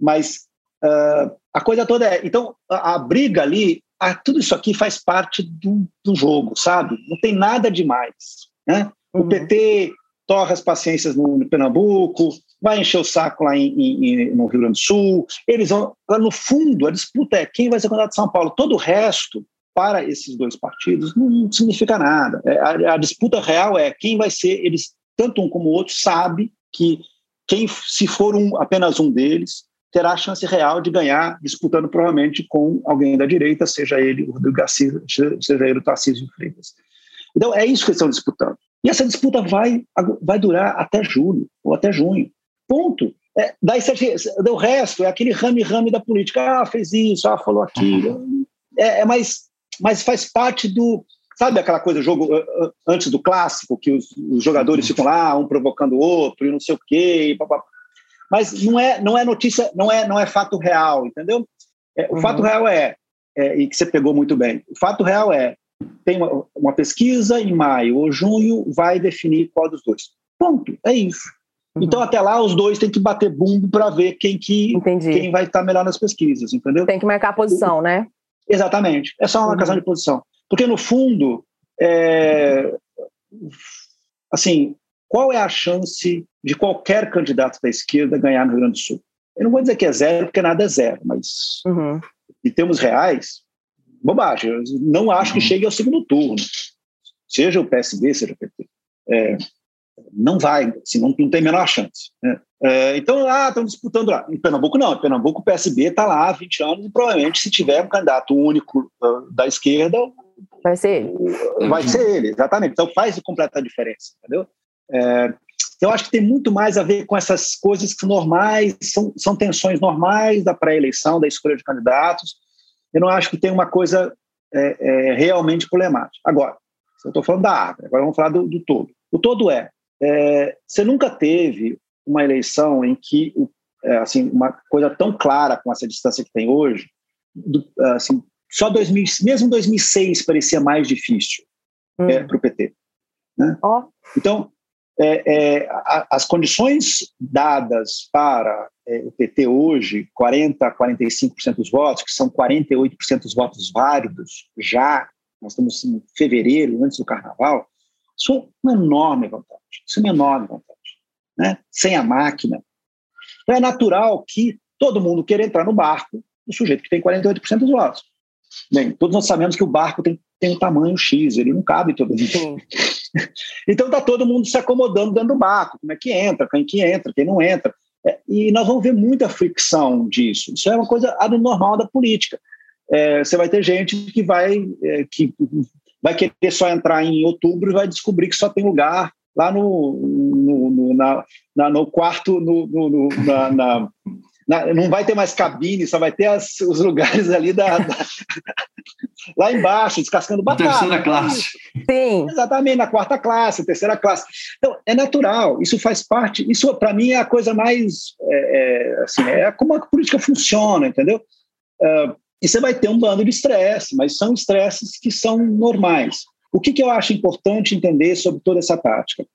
mas uh, a coisa toda é. Então, a, a briga ali, a, tudo isso aqui faz parte do, do jogo, sabe? Não tem nada demais. Né? O uhum. PT torra as paciências no, no Pernambuco, vai encher o saco lá em, em, no Rio Grande do Sul, eles vão, no fundo, a disputa é quem vai ser candidato de São Paulo. Todo o resto, para esses dois partidos, não, significa nada. É, a, a, disputa real é quem vai ser, eles, tanto um como o outro, sabe que quem, se for um, apenas um deles, terá a chance real de ganhar, disputando provavelmente com alguém da direita, seja ele o Rodrigo Garcia, seja ele o Tarcísio Freitas. Então, é isso que eles estão disputando. E essa disputa vai, vai durar até julho ou até junho. Ponto. É, daí o resto é aquele rame-rame da política. Ah, fez isso, ah, falou aquilo. É, é mais, mas faz parte do. Sabe aquela coisa, jogo antes do clássico, que os, os jogadores ficam lá, um provocando o outro, e não sei o quê, e papapá. Mas não é, não é notícia, não é, não é fato real, entendeu? É, o uhum. fato real é, é, e que você pegou muito bem, o fato real é, tem uma, uma, pesquisa em maio ou junho, vai definir qual dos dois. Ponto, é isso. Uhum. Então, até lá, os dois têm que bater bumbo para ver quem, que, quem vai estar melhor nas pesquisas, entendeu? Tem que marcar a posição, né? Exatamente. É só uma uhum. questão de posição. Porque, no fundo, é, assim, qual é a chance de qualquer candidato da esquerda ganhar no Rio Grande do Sul? Eu não vou dizer que é zero, porque nada é zero, mas uhum. em termos reais, bobagem. Eu não acho que uhum. chegue ao segundo turno, seja o PSB, seja o PT. É, não vai, assim, não, não tem a menor chance. Né? É, então, ah, estão disputando lá. Em Pernambuco, não. Em Pernambuco, o PSB está lá há 20 anos e provavelmente, se tiver um candidato único uh, da esquerda, vai ser ele. Vai ser ele, exatamente. Então, faz completa diferença, entendeu? É, eu acho que tem muito mais a ver com essas coisas que são normais, são, são tensões normais da pré-eleição, da escolha de candidatos. Eu não acho que tem uma coisa é, é, realmente problemática. Agora, eu estou falando da árvore, agora vamos falar do, do todo. O todo é, é, você nunca teve uma eleição em que é, assim uma coisa tão clara com essa distância que tem hoje, do, assim, só 2000, mesmo 2006 parecia mais difícil hum. é, para o PT. Né? Oh. Então, é, é, a, as condições dadas para é, o PT hoje, 40% a 45% dos votos, que são 48% dos votos válidos já, nós estamos em fevereiro, antes do carnaval, isso é uma enorme vantagem. Isso é uma enorme vantagem. Né? Sem a máquina. Então é natural que todo mundo queira entrar no barco do sujeito que tem 48% dos votos. Bem, todos nós sabemos que o barco tem, tem um tamanho X, ele não cabe todo mundo. então está todo mundo se acomodando dentro do barco, como é que entra, quem que entra, quem não entra. É, e nós vamos ver muita fricção disso. Isso é uma coisa normal da política. É, você vai ter gente que vai, é, que vai querer só entrar em outubro e vai descobrir que só tem lugar lá no, no, no na, na, no quarto, no, no na, na, na, não vai ter mais cabine, só vai ter as, os lugares ali da, da lá embaixo, descascando batata. Terceira classe. Sim. Exatamente, na quarta classe, terceira classe. Então, é natural, isso faz parte, isso para mim é a coisa mais, é, é, assim, é como a política funciona, entendeu? Uh, e você vai ter um bando de estresse, mas são estresses que são normais. O que, que eu acho importante entender sobre toda essa tática?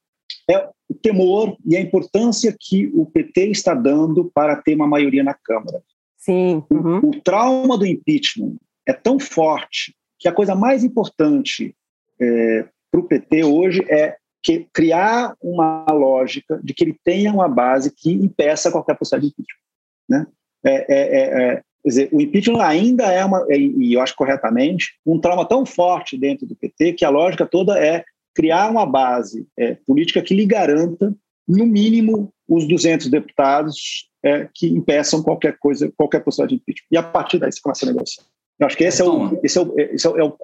É o temor e a importância que o PT está dando para ter uma maioria na Câmara. Sim. Uhum. O, o, trauma do impeachment é tão forte que a coisa mais importante é, para o PT hoje é que, criar uma lógica de que ele tenha uma base que impeça qualquer possibilidade de impeachment. Né? É, é, é, é Quer dizer, o impeachment ainda é uma, e eu acho corretamente, um trauma tão forte dentro do PT que a lógica toda é criar uma base é, política que lhe garanta, no mínimo, os 200 deputados é, que impeçam qualquer coisa, qualquer possibilidade de impeachment. E a partir daí se começa a negociar. Eu acho que esse é o, esse é o, esse é o,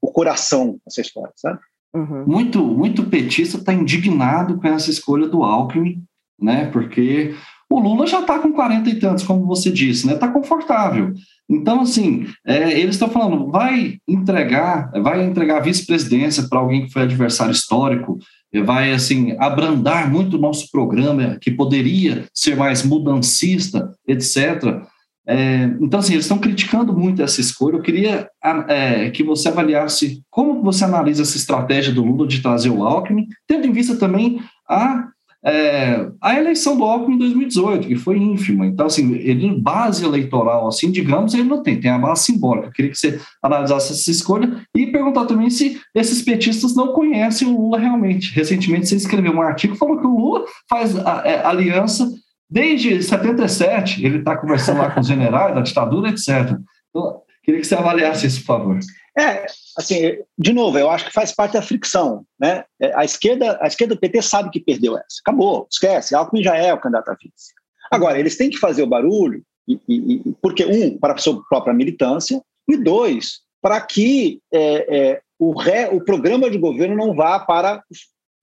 o coração dessa história, sabe? Uhum. Muito, muito petista está indignado com essa escolha do Alckmin, né? Porque o Lula já está com 40 e tantos, como você disse, né? Está confortável. Então, assim, é, eles estão falando, vai entregar, vai entregar a vice-presidência para alguém que foi adversário histórico, vai, assim, abrandar muito o nosso programa, que poderia ser mais mudancista, etc. É, então, assim, eles estão criticando muito essa escolha. Eu queria é, que você avaliasse como você analisa essa estratégia do Lula de trazer o Alckmin, tendo em vista também a é, a eleição do Alckmin em 2018, que foi ínfima. Então, assim, ele, base eleitoral, assim, digamos, ele não tem, tem a base simbólica. Eu queria que você analisasse essa escolha e perguntar também se esses petistas não conhecem o Lula realmente. Recentemente, você escreveu um artigo falou que o Lula faz a, a, é, aliança desde 77, ele está conversando lá com os generais da ditadura, etc. Então, queria que você avaliasse isso, por favor. É, assim, de novo, eu acho que faz parte da fricção, né? É, a esquerda, a esquerda do PT sabe que perdeu essa. Acabou, esquece. Alckmin já é o candidato a vice. Agora, eles têm que fazer o barulho, e, e, porque um, para a sua própria militância, e dois, para que é, é, o, ré, o programa de governo não vá para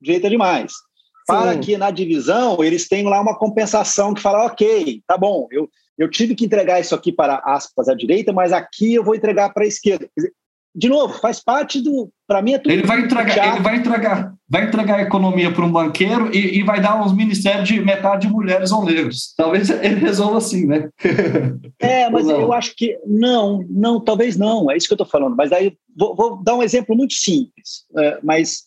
direita demais. Para Sim. que na divisão eles tenham lá uma compensação que fala, ok, tá bom, eu, eu tive que entregar isso aqui para aspas à direita, mas aqui eu vou entregar para a esquerda. Dizer, de novo, faz parte do. Para mim é tudo. Ele vai entregar, ele vai entregar, vai entregar a economia para um banqueiro e, e, vai dar uns ministérios de metade de mulheres ou negros. Talvez ele resolva assim, né? É, mas eu acho que não, não, talvez não. É isso que eu estou falando. Mas aí vou, vou, dar um exemplo muito simples, é, mas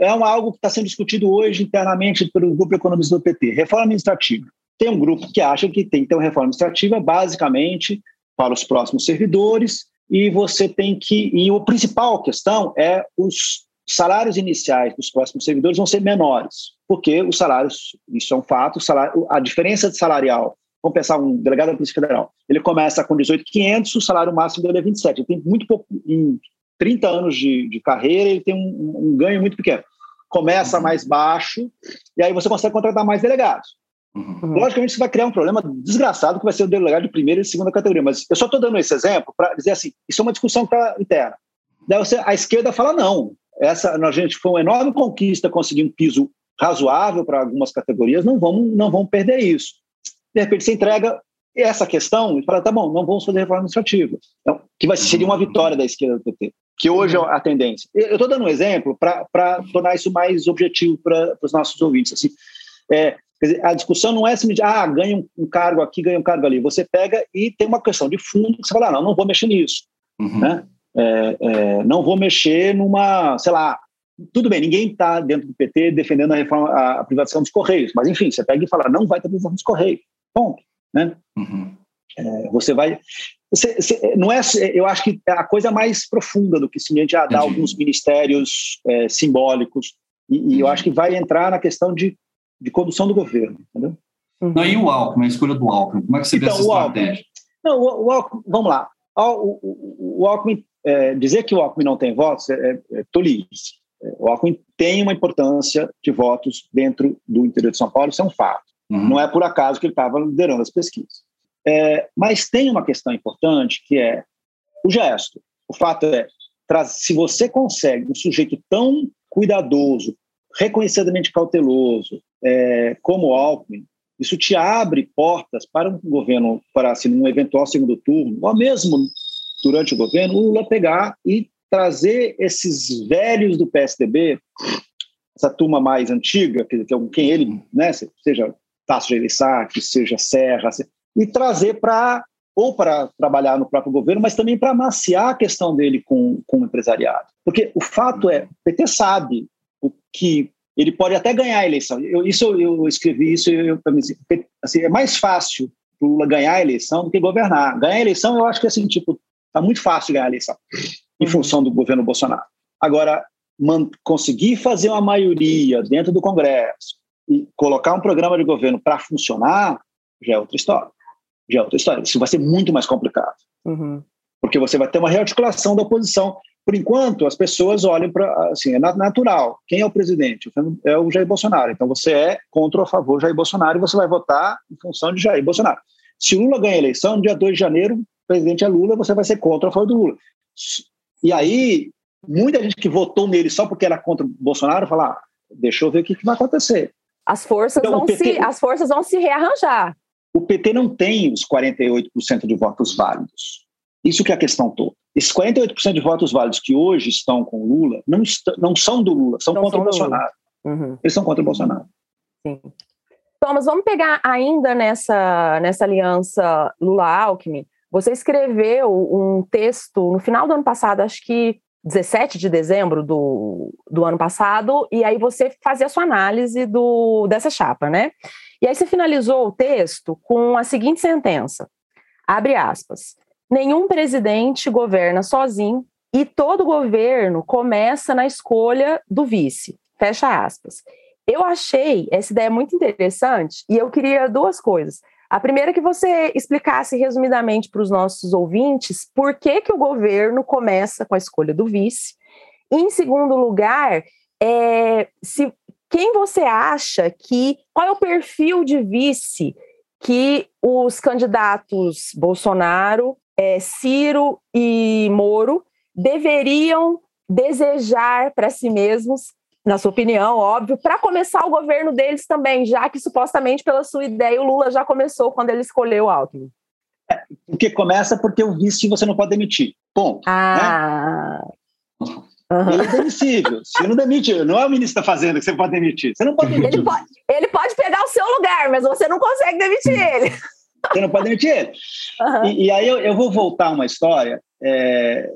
é algo que está sendo discutido hoje internamente pelo grupo economista do PT. Reforma administrativa. Tem um grupo que acha que tem que ter uma reforma administrativa basicamente para os próximos servidores e você tem que. E a principal questão é os salários iniciais dos próximos servidores vão ser menores, porque os salários, isso é um fato, salário, a diferença de salarial, vamos pensar um delegado da Polícia Federal, ele começa com 18.500, o salário máximo dele é 27, ele tem muito pouco, em 30 anos de, de carreira, ele tem um, um ganho muito pequeno. Começa mais baixo, e aí você consegue contratar mais delegados. Uhum. Logicamente, isso vai criar um problema desgraçado que vai ser o delegado de primeira e segunda categoria. Mas eu só estou dando esse exemplo para dizer assim: isso é uma discussão tá interna. Daí você, a esquerda fala: não, essa a gente foi uma enorme conquista conseguir um piso razoável para algumas categorias, não vamos, não vamos perder isso. De repente, você entrega essa questão e fala: tá bom, não vamos fazer reforma administrativa. Então, que vai, seria uma vitória da esquerda do PT, que hoje é a tendência. Eu estou dando um exemplo para tornar isso mais objetivo para os nossos ouvintes. Assim, é, Dizer, a discussão não é simplesmente, ah, ganha um cargo aqui, ganha um cargo ali. Você pega e tem uma questão de fundo que você fala, ah, não, não vou mexer nisso. Uhum. Né? É, é, não vou mexer numa, sei lá, tudo bem, ninguém está dentro do PT defendendo a, reforma, a, privatização dos Correios, mas enfim, você pega e fala, não vai ter privatização dos Correios. Ponto. Né? Uhum. É, você vai. Você, você, não é, eu acho que é a coisa mais profunda do que simplesmente ah, dar alguns ministérios é, simbólicos, e, e eu acho que vai entrar na questão de de condução do governo, entendeu? Uhum. Não, e o Alckmin, a escolha do Alckmin, como é que você então, vê essa estratégia? Alckmin, não, o, o Alckmin, vamos lá, o, o, o Alckmin, é, dizer que o Alckmin não tem votos é, é, é tolice. É, o Alckmin tem uma importância de votos dentro do interior de São Paulo, isso é um fato. Uhum. Não é por acaso que ele estava liderando as pesquisas. É, mas tem uma questão importante que é o gesto. O fato é, se você consegue um sujeito tão cuidadoso, reconhecidamente cauteloso, é, como Alckmin, isso te abre portas para um governo, para assim, um eventual segundo turno, ou mesmo durante o governo, o Lula pegar e trazer esses velhos do PSDB, essa turma mais antiga, que, que quem ele, né, seja Tasso Gereissati, seja Serra, e trazer para ou para trabalhar no próprio governo, mas também para amaciar a questão dele com, com o empresariado. Porque o fato é, o PT sabe que ele pode até ganhar a eleição. Eu, isso eu escrevi isso, eu, assim, é mais fácil o Lula ganhar a eleição do que governar. Ganhar a eleição, eu acho que assim, tipo, tá muito fácil ganhar a eleição em uhum. função do governo Bolsonaro. Agora, conseguir fazer uma maioria dentro do Congresso e colocar um programa de governo para funcionar já é outra história. Já é outra história. Isso vai ser muito mais complicado. Uhum. Porque você vai ter uma rearticulação da oposição por enquanto, as pessoas olham para. Assim, é natural. Quem é o presidente? É o Jair Bolsonaro. Então, você é contra ou a favor Jair Bolsonaro e você vai votar em função de Jair Bolsonaro. Se Lula ganha a eleição, no dia 2 de janeiro, o presidente é Lula, você vai ser contra ou a favor do Lula. E aí, muita gente que votou nele só porque era contra o Bolsonaro, fala: ah, deixa eu ver o que, que vai acontecer. As forças, então, vão PT, se, as forças vão se rearranjar. O PT não tem os 48% de votos válidos. Isso que é a questão toda. Esses 48% de votos válidos que hoje estão com o Lula não, não são do Lula, são não contra são o Bolsonaro. Uhum. Eles são contra o Bolsonaro. Sim. Thomas, vamos pegar ainda nessa, nessa aliança Lula-Alckmin. Você escreveu um texto no final do ano passado, acho que 17 de dezembro do, do ano passado, e aí você fazia a sua análise do, dessa chapa, né? E aí você finalizou o texto com a seguinte sentença: abre aspas. Nenhum presidente governa sozinho e todo governo começa na escolha do vice. Fecha aspas. Eu achei essa ideia muito interessante e eu queria duas coisas. A primeira é que você explicasse resumidamente para os nossos ouvintes por que, que o governo começa com a escolha do vice. Em segundo lugar, é, se, quem você acha que. Qual é o perfil de vice que os candidatos Bolsonaro, é, Ciro e Moro deveriam desejar para si mesmos na sua opinião, óbvio, para começar o governo deles também, já que supostamente pela sua ideia o Lula já começou quando ele escolheu o Alckmin. É, porque começa porque o vice você não pode demitir. Ponto. Ah. Né? Uhum. Ele é demissível. Você não demite, não é o ministro da Fazenda que você pode demitir. Você não pode demitir. Ele pode, ele pode pegar o seu lugar, mas você não consegue demitir ele. Você não pode demitir ele. Uhum. E, e, aí eu, eu, vou voltar uma história é,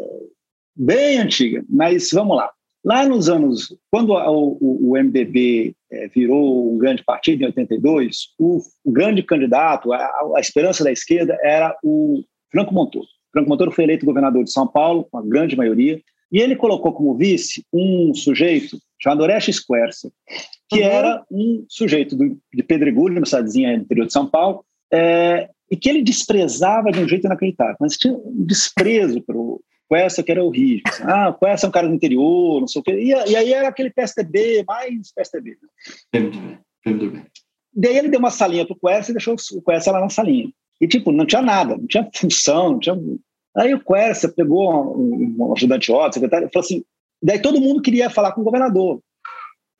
bem antiga, mas vamos lá. Lá nos anos, quando o, o, o MDB é, virou um grande partido, em 82, o, o grande candidato, a, a, esperança da esquerda era o Franco Montoro. Franco Montoro foi eleito governador de São Paulo, com a grande maioria, e ele colocou como vice um sujeito chamado Orestes Quercia, que uhum. era um sujeito do, de Pedregulho, uma cidadezinha do interior de São Paulo, é, e que ele desprezava de um jeito inacreditável, mas tinha um desprezo para o que era horrível. Ah, Quessa é um cara do interior, não sei o quê. E, e aí era aquele PSDB, mais PSDB. Né? PMDB. Daí ele deu uma salinha pro Quessa e deixou o Quessa lá na salinha. E, tipo, não tinha nada, não tinha função, não tinha... Aí o Quessa pegou um, um ajudante óbvio, secretário, e falou assim, daí todo mundo queria falar com o governador.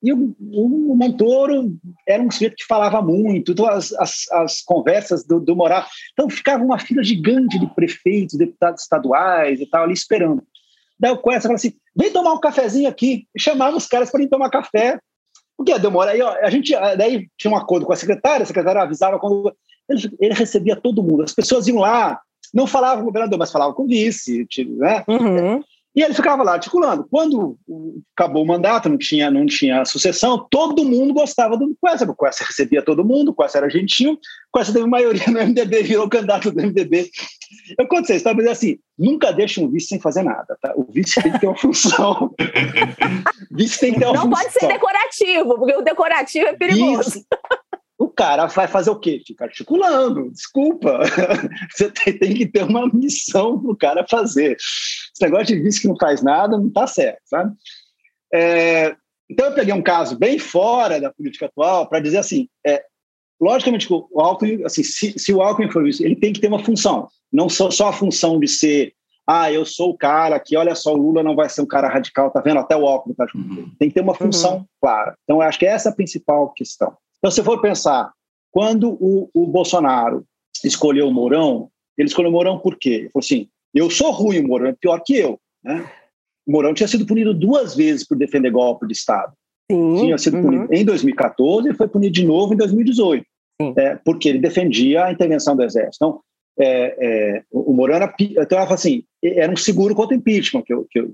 E o, o Montoro era um sujeito que falava muito, então as, as, as conversas do, do Morar. Então ficava uma fila gigante de prefeitos, deputados estaduais e tal, ali esperando. Daí o falava assim: vem tomar um cafezinho aqui. E chamava os caras para ir tomar café. O que demora? Aí ó, a gente, daí tinha um acordo com a secretária, a secretária avisava quando. Ele, ele recebia todo mundo. As pessoas iam lá, não falavam com o governador, mas falavam com o vice, né? Uhum. E ele ficava lá articulando. Quando acabou o mandato, não tinha, não tinha sucessão, todo mundo gostava do Quessa. O Quessa recebia todo mundo, o Quessa era gentil, o Quessa teve maioria no MDB, virou candidato do MDB. Eu conto vocês, tá? mas assim, nunca deixe um vice sem fazer nada. Tá? O vice tem que ter uma função. vice tem que ter uma não função. Não pode ser decorativo, porque o decorativo é perigoso. Isso o cara vai fazer o quê? Fica articulando. Desculpa. Você tem, tem que ter uma missão para o cara fazer. Esse negócio de vice que não faz nada não está certo, sabe? É, então, eu peguei um caso bem fora da política atual para dizer assim: é, logicamente, o Alckmin, assim, se, se o Alckmin for isso, ele tem que ter uma função. Não só, só a função de ser, ah, eu sou o cara que, olha só, o Lula não vai ser um cara radical, tá vendo? Até o Alckmin tá junto. Uhum. Tem que ter uma função uhum. clara. Então, eu acho que essa é a principal questão. Então, se for pensar, quando o, o Bolsonaro escolheu o Mourão, ele escolheu o Mourão por quê? Ele falou assim: eu sou ruim, o Mourão é pior que eu. Né? O Mourão tinha sido punido duas vezes por defender golpe de Estado. Sim, tinha sido uhum. punido em 2014 e foi punido de novo em 2018, é, porque ele defendia a intervenção do Exército. Então, é, é, o Mourão era, então, assim, era um seguro contra o impeachment que, que,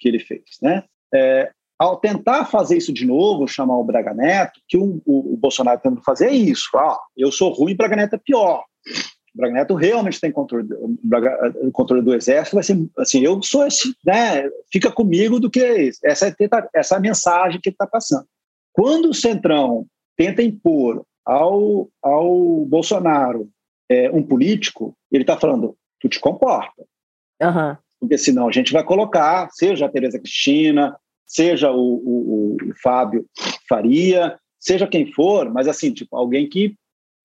que ele fez. Né? É, ao tentar fazer isso de novo, chamar o Braga Neto, que o, o, o Bolsonaro tenta fazer é isso. Ah, eu sou ruim, Braga Neto é pior. O Braga Neto realmente tem controle, controle do exército, vai ser assim, eu sou esse, né? Fica comigo do que essa é essa é a mensagem que ele está passando. Quando o Centrão tenta impor ao, ao Bolsonaro é, um político, ele está falando, tu te comporta. Uhum. Porque senão a gente vai colocar, seja a Tereza Cristina, seja o, o, o Fábio Faria, seja quem for, mas assim, tipo, alguém que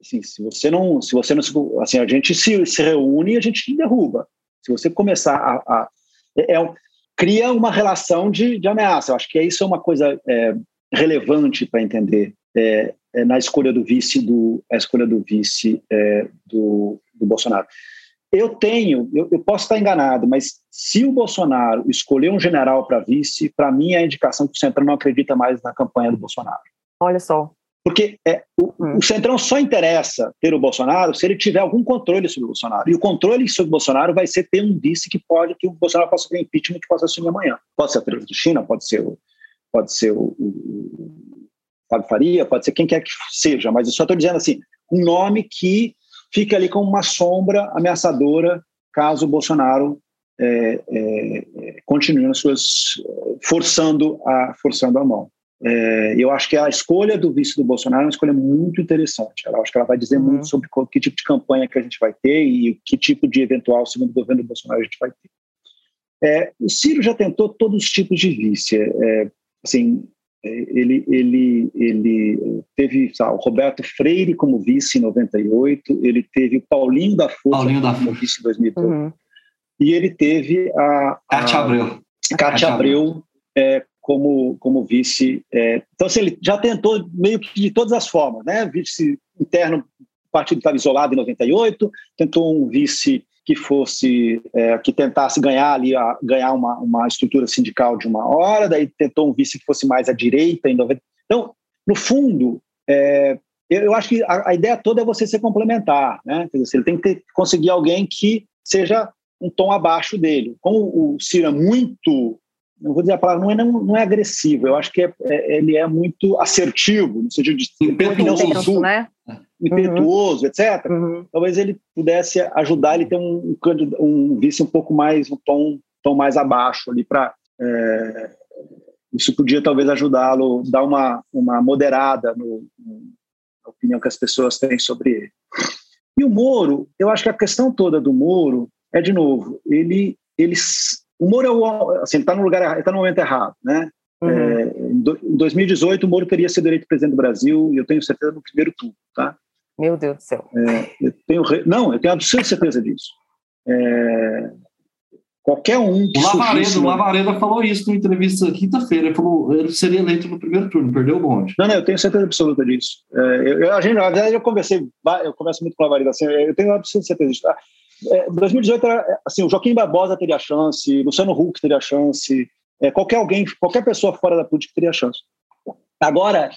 assim, se você não, se você não, assim, a gente se, se reúne e a gente te derruba. Se você começar a, a é, é, cria uma relação de, de ameaça. Eu acho que isso é uma coisa é, relevante para entender é, é, na escolha do vice do a escolha do vice é, do, do Bolsonaro. Eu tenho, eu, eu, posso estar enganado, mas se o Bolsonaro escolher um general para vice, para mim é a indicação que o Centrão não acredita mais na campanha do Bolsonaro. Olha só. Porque é, o, hum. o, Centrão só interessa ter o Bolsonaro se ele tiver algum controle sobre o Bolsonaro. E o controle sobre o Bolsonaro vai ser ter um vice que pode que o Bolsonaro possa ter impeachment que possa assumir amanhã. Pode ser a Tereza China, pode ser o, pode ser o, o, Fábio Faria, pode ser quem quer que seja, mas eu só estou dizendo assim, um nome que fica ali como uma sombra ameaçadora caso o Bolsonaro é, é, continue nas suas forçando a forçando a mão. É, eu acho que a escolha do vice do Bolsonaro é uma escolha muito interessante. Eu acho que ela vai dizer uhum. muito sobre qual, que tipo de campanha que a gente vai ter e que tipo de eventual segundo governo do Bolsonaro a gente vai ter. É, o Ciro já tentou todos os tipos de vice. É, assim, ele, ele, ele teve sabe, o Roberto Freire como vice em 98, ele teve o Paulinho da Força Paulinho da como vice em 2002, uhum. e ele teve a... Cátia Abreu. Cátia Abreu é, como, como vice. É, então, assim, ele já tentou meio que de todas as formas, né? Vice interno, o partido estava isolado em 98, tentou um vice que fosse é, que tentasse ganhar ali a, ganhar uma, uma estrutura sindical de uma hora, daí tentou um vice que fosse mais à direita em 90. Então, no fundo, é, eu, acho que a, a, ideia toda é você ser complementar, né? Quer dizer, ele tem que ter, conseguir alguém que seja um tom abaixo dele. Como o Ciro é muito não vou dizer a palavra, não é, não, não é agressivo, eu acho que é, é, ele é muito assertivo, no sentido de impetuoso, né? impetuoso, uhum. etc. Uhum. Talvez ele pudesse ajudar ele ter um, um, um vice um pouco mais, um tom, tom mais abaixo ali para. É, isso podia talvez ajudá-lo, dar uma, uma moderada no, no, na opinião que as pessoas têm sobre ele. E o Moro, eu acho que a questão toda do Moro é, de novo, ele, ele o Moro é o, assim, está no lugar, está no momento errado, né? Uhum. É, em 2018 o Moro teria sido eleito presidente do Brasil e eu tenho certeza no primeiro turno, tá? Meu Deus do céu. É, eu tenho, não, eu tenho absoluta certeza disso. É, qualquer um que o Lavareda, o Lavareda falou isso numa entrevista quinta-feira. Ele falou ele seria eleito no primeiro turno, perdeu o bonde. Não, não, eu tenho certeza absoluta disso. É, eu, a gente, na verdade, eu conversei, eu converso muito com o Lavareda, assim, eu tenho absoluta certeza disso. É, 2018 era, assim, o Joaquim Barbosa teria chance, Luciano Huck teria chance, é, qualquer alguém, qualquer pessoa fora da política teria chance. Agora,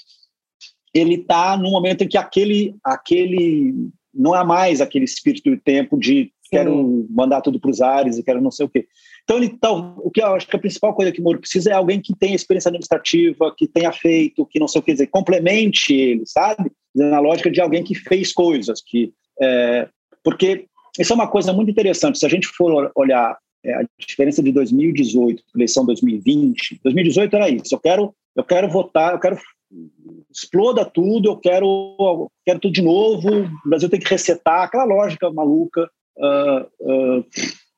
ele está no momento em que aquele, aquele não há mais aquele espírito do tempo de quero Sim. mandar tudo para os ares e quero não sei o quê. Então, ele tá, o que eu acho que a principal coisa que o Moro precisa é alguém que tenha experiência administrativa, que tenha feito, que não sei o que dizer, complemente ele, sabe? Na lógica de alguém que fez coisas, que é, porque isso é uma coisa muito interessante. Se a gente for olhar é, a diferença de 2018 para eleição 2020, 2018 era isso. Eu quero, eu quero votar, eu quero exploda tudo, eu quero, eu quero tudo de novo. O Brasil tem que resetar aquela lógica maluca uh, uh,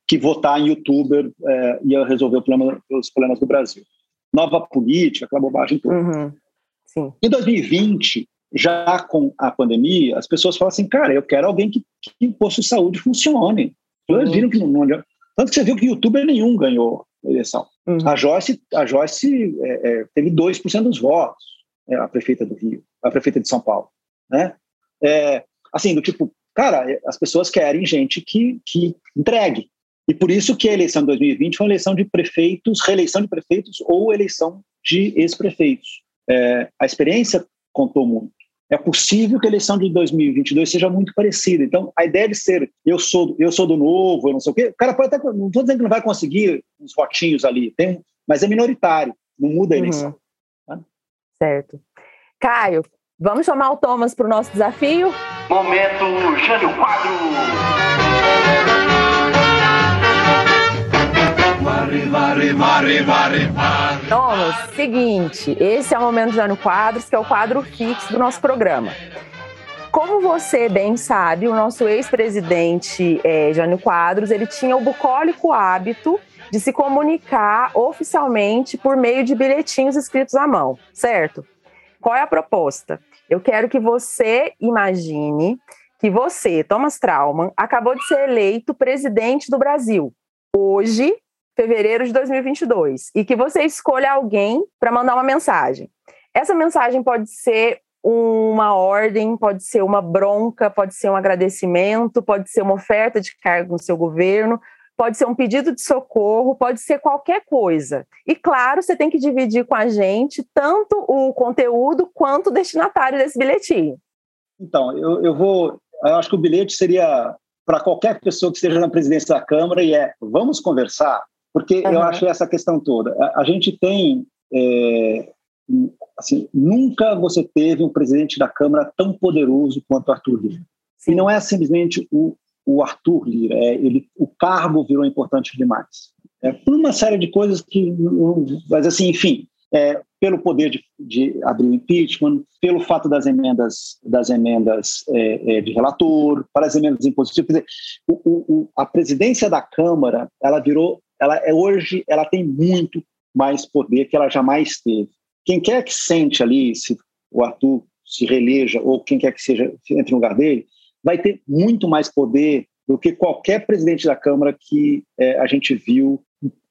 que votar em YouTuber uh, ia resolver problema, os problemas do Brasil. Nova política, aquela bobagem toda. Uhum. Em 2020, já com a pandemia, as pessoas falam assim, cara, eu quero alguém que, que o posto de saúde funcione. Eles uhum. viram que não, não Tanto que você viu que youtuber nenhum ganhou a eleição. Uhum. A Joyce, a Joyce é, é, teve 2% dos votos, é, a prefeita do Rio, a prefeita de São Paulo. Né? É, assim, do tipo, cara, é, as pessoas querem gente que, que entregue. E por isso que a eleição de 2020 foi uma eleição de prefeitos, reeleição de prefeitos ou eleição de ex-prefeitos. É, a experiência contou muito é possível que a eleição de 2022 seja muito parecida. Então, a ideia de ser eu sou, eu sou do novo, eu não sei o quê, o cara pode até. Não estou dizendo que não vai conseguir uns votinhos ali, tem, mas é minoritário, não muda a eleição. Uhum. Tá? Certo. Caio, vamos chamar o Thomas para o nosso desafio? Momento Jânio Quadro! Varre, Thomas, seguinte, esse é o Momento Jânio Quadros, que é o quadro fixo do nosso programa. Como você bem sabe, o nosso ex-presidente é, Jânio Quadros, ele tinha o bucólico hábito de se comunicar oficialmente por meio de bilhetinhos escritos à mão, certo? Qual é a proposta? Eu quero que você imagine que você, Thomas Trauman, acabou de ser eleito presidente do Brasil. Hoje, fevereiro de 2022 e que você escolha alguém para mandar uma mensagem. Essa mensagem pode ser uma ordem, pode ser uma bronca, pode ser um agradecimento, pode ser uma oferta de cargo no seu governo, pode ser um pedido de socorro, pode ser qualquer coisa. E claro, você tem que dividir com a gente tanto o conteúdo quanto o destinatário desse bilhetinho. Então, eu, eu vou. Eu acho que o bilhete seria para qualquer pessoa que esteja na presidência da Câmara e é vamos conversar, porque uhum. eu acho essa questão toda. A, a gente tem. É, assim, nunca você teve um presidente da Câmara tão poderoso quanto Arthur Lira. Sim. E não é simplesmente o, o Arthur Lira, é, ele, o cargo virou importante demais. É, por uma série de coisas que. Mas, assim, enfim, é, pelo poder de, de, abrir o impeachment, pelo fato das emendas, das emendas é, é, de relator, para as emendas impositivas. Quer dizer, o, o, a presidência da Câmara, ela virou, ela é hoje, ela tem muito mais poder que ela jamais teve. Quem quer que sente ali, se o Arthur se reeleja ou quem quer que seja entre no lugar dele, vai ter muito mais poder do que qualquer presidente da Câmara que é, a gente viu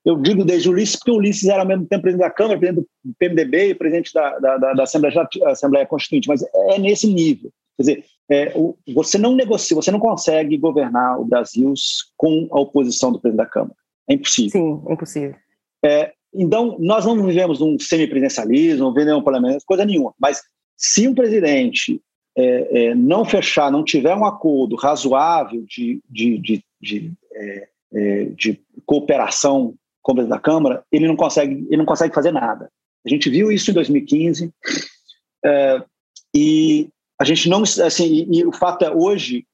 eu digo desde Ulisses, porque Ulisses era ao mesmo tempo presidente da Câmara, presidente do PMDB e presidente da, da, da, da Assembleia, Assembleia, Constituinte, mas é nesse nível. Quer dizer, é, você não negocia, você não consegue governar o Brasil com a oposição do presidente da Câmara. É impossível. Sim, é impossível. É, então, nós não vivemos um semipresidencialismo, não vivemos um parlamento, coisa nenhuma. Mas se um presidente é, é, não fechar, não tiver um acordo razoável de, de, de, de, é, é de cooperação como da Câmara, ele não consegue, ele não consegue fazer nada. A gente viu isso em 2015 é, e a gente não, assim, e, e, o fato é hoje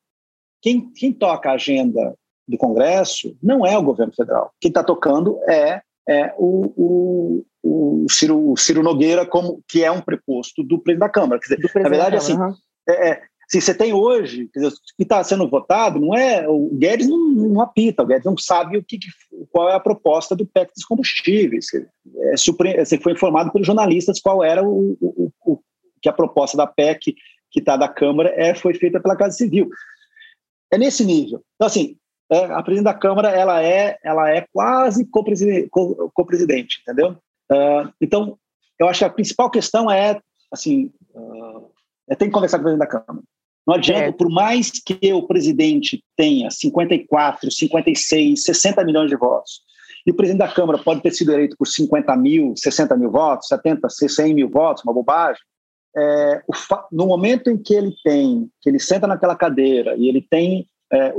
quem, quem toca a agenda do Congresso não é o governo federal. Quem está tocando é, é o, o, o, Ciro, o Ciro Nogueira, como que é um preposto do presidente da Câmara. Quer dizer, na verdade, assim, uhum. é, se você tem hoje, dizer, o que está sendo votado, não é. O Guedes não, não, apita, o Guedes não sabe o que, qual é a proposta do PEC dos combustíveis. É, você foi informado pelos jornalistas qual era o, o, o que a proposta da PEC que está da Câmara é, foi feita pela Casa Civil. É nesse nível. Então, assim, é, a presidente da Câmara ela é, ela é quase co-presidente, co-presidente entendeu? Uh, então, eu acho que a principal questão é, assim, uh, é, tem que conversar com o presidente da Câmara. Não adianta, é. por mais que o presidente tenha 54, 56, 60 milhões de votos, e o presidente da Câmara pode ter sido eleito por 50 mil, 60 mil votos, 70, 100 mil votos, uma bobagem. É, no momento em que ele tem, que ele senta naquela cadeira e ele tem é,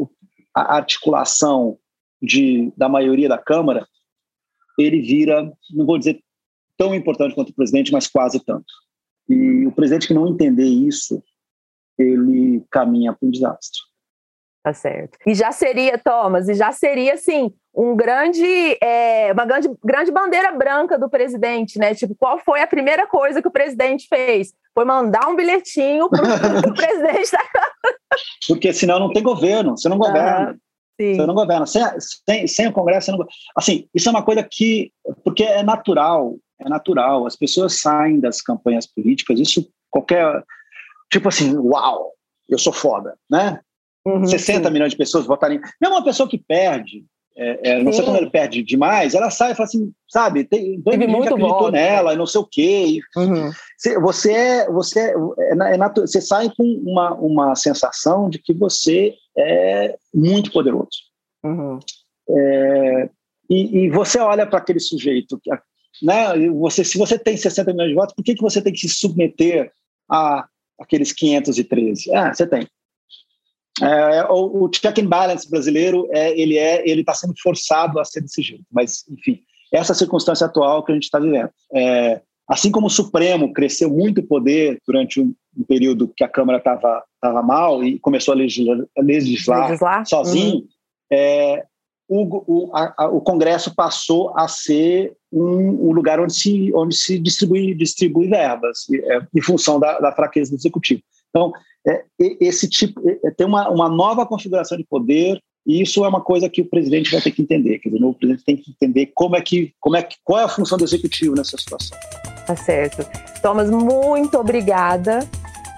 a articulação de, da maioria da Câmara, ele vira, não vou dizer tão importante quanto o presidente, mas quase tanto. E o presidente que não entender isso, ele caminha para um desastre. Tá certo. E já seria, Thomas, e já seria, assim, um grande, é, uma grande, grande bandeira branca do presidente, né? Tipo, qual foi a primeira coisa que o presidente fez? Foi mandar um bilhetinho para o presidente da. Porque senão não tem governo, você não governa. Ah, você não governa. Sem, sem, sem o Congresso, você não Assim, isso é uma coisa que. Porque é natural, é natural. As pessoas saem das campanhas políticas, isso qualquer tipo assim, uau, eu sou foda, né? Uhum, 60 sim. milhões de pessoas votarem. Mesmo uma pessoa que perde, é, é, não sei como ele perde demais, ela sai e fala assim, sabe, tem dois Teve muito acreditou voto, nela e não sei o quê. Uhum. Você, é, você, é, é, é você sai com uma, uma sensação de que você é muito poderoso. Uhum. É, e, e, você olha para aquele sujeito, né? Você, se você tem 60 milhões de votos, por que, que você tem que se submeter a aqueles 513. Ah, você tem. É, o, o, check and balance brasileiro é ele é ele está sendo forçado a ser desse jeito. Mas enfim, essa circunstância atual que a gente está vivendo. É, assim como o Supremo cresceu muito poder durante um, um período que a Câmara estava tava mal e começou a legislar, a legislar, legislar? sozinho, uhum. é, o, o, a, o Congresso passou a ser um, um, lugar onde se, onde se distribui, distribui verbas, é, em função da, da, fraqueza do executivo. Então, é, esse tipo é, tem uma, uma nova configuração de poder e isso é uma coisa que o presidente vai ter que entender. Quer dizer, o presidente tem que entender como é que, como é que, qual é a função do executivo nessa situação. Tá certo. Thomas, muito obrigada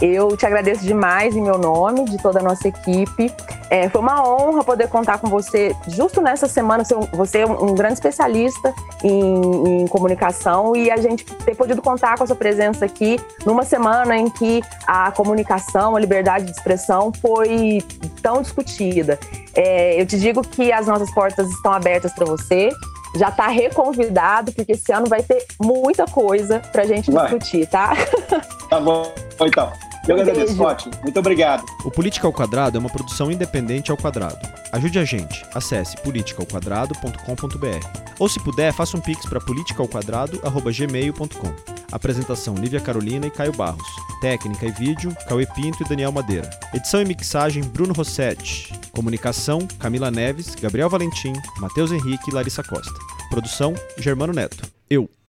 eu te agradeço demais em meu nome, de toda a nossa equipe. É, foi uma honra poder contar com você justo nessa semana. Você é um grande especialista em, em, comunicação e a gente ter podido contar com a sua presença aqui numa semana em que a comunicação, a liberdade de expressão foi tão discutida. É, eu te digo que as nossas portas estão abertas para você. Já está reconvidado, porque esse ano vai ter muita coisa para a gente vai. discutir, tá? Tá bom, então. Eu agradeço, Scott. Muito obrigado. O Política ao Quadrado é uma produção independente ao quadrado. Ajude a gente. Acesse politicaoquadrado.com.br. Ou se puder, faça um pix para politicaoquadrado.gmail.com. Apresentação Lívia Carolina e Caio Barros. Técnica e vídeo, Cauê Pinto e Daniel Madeira. Edição e mixagem, Bruno Rossetti. Comunicação, Camila Neves, Gabriel Valentim, Matheus Henrique e Larissa Costa. Produção, Germano Neto. Eu,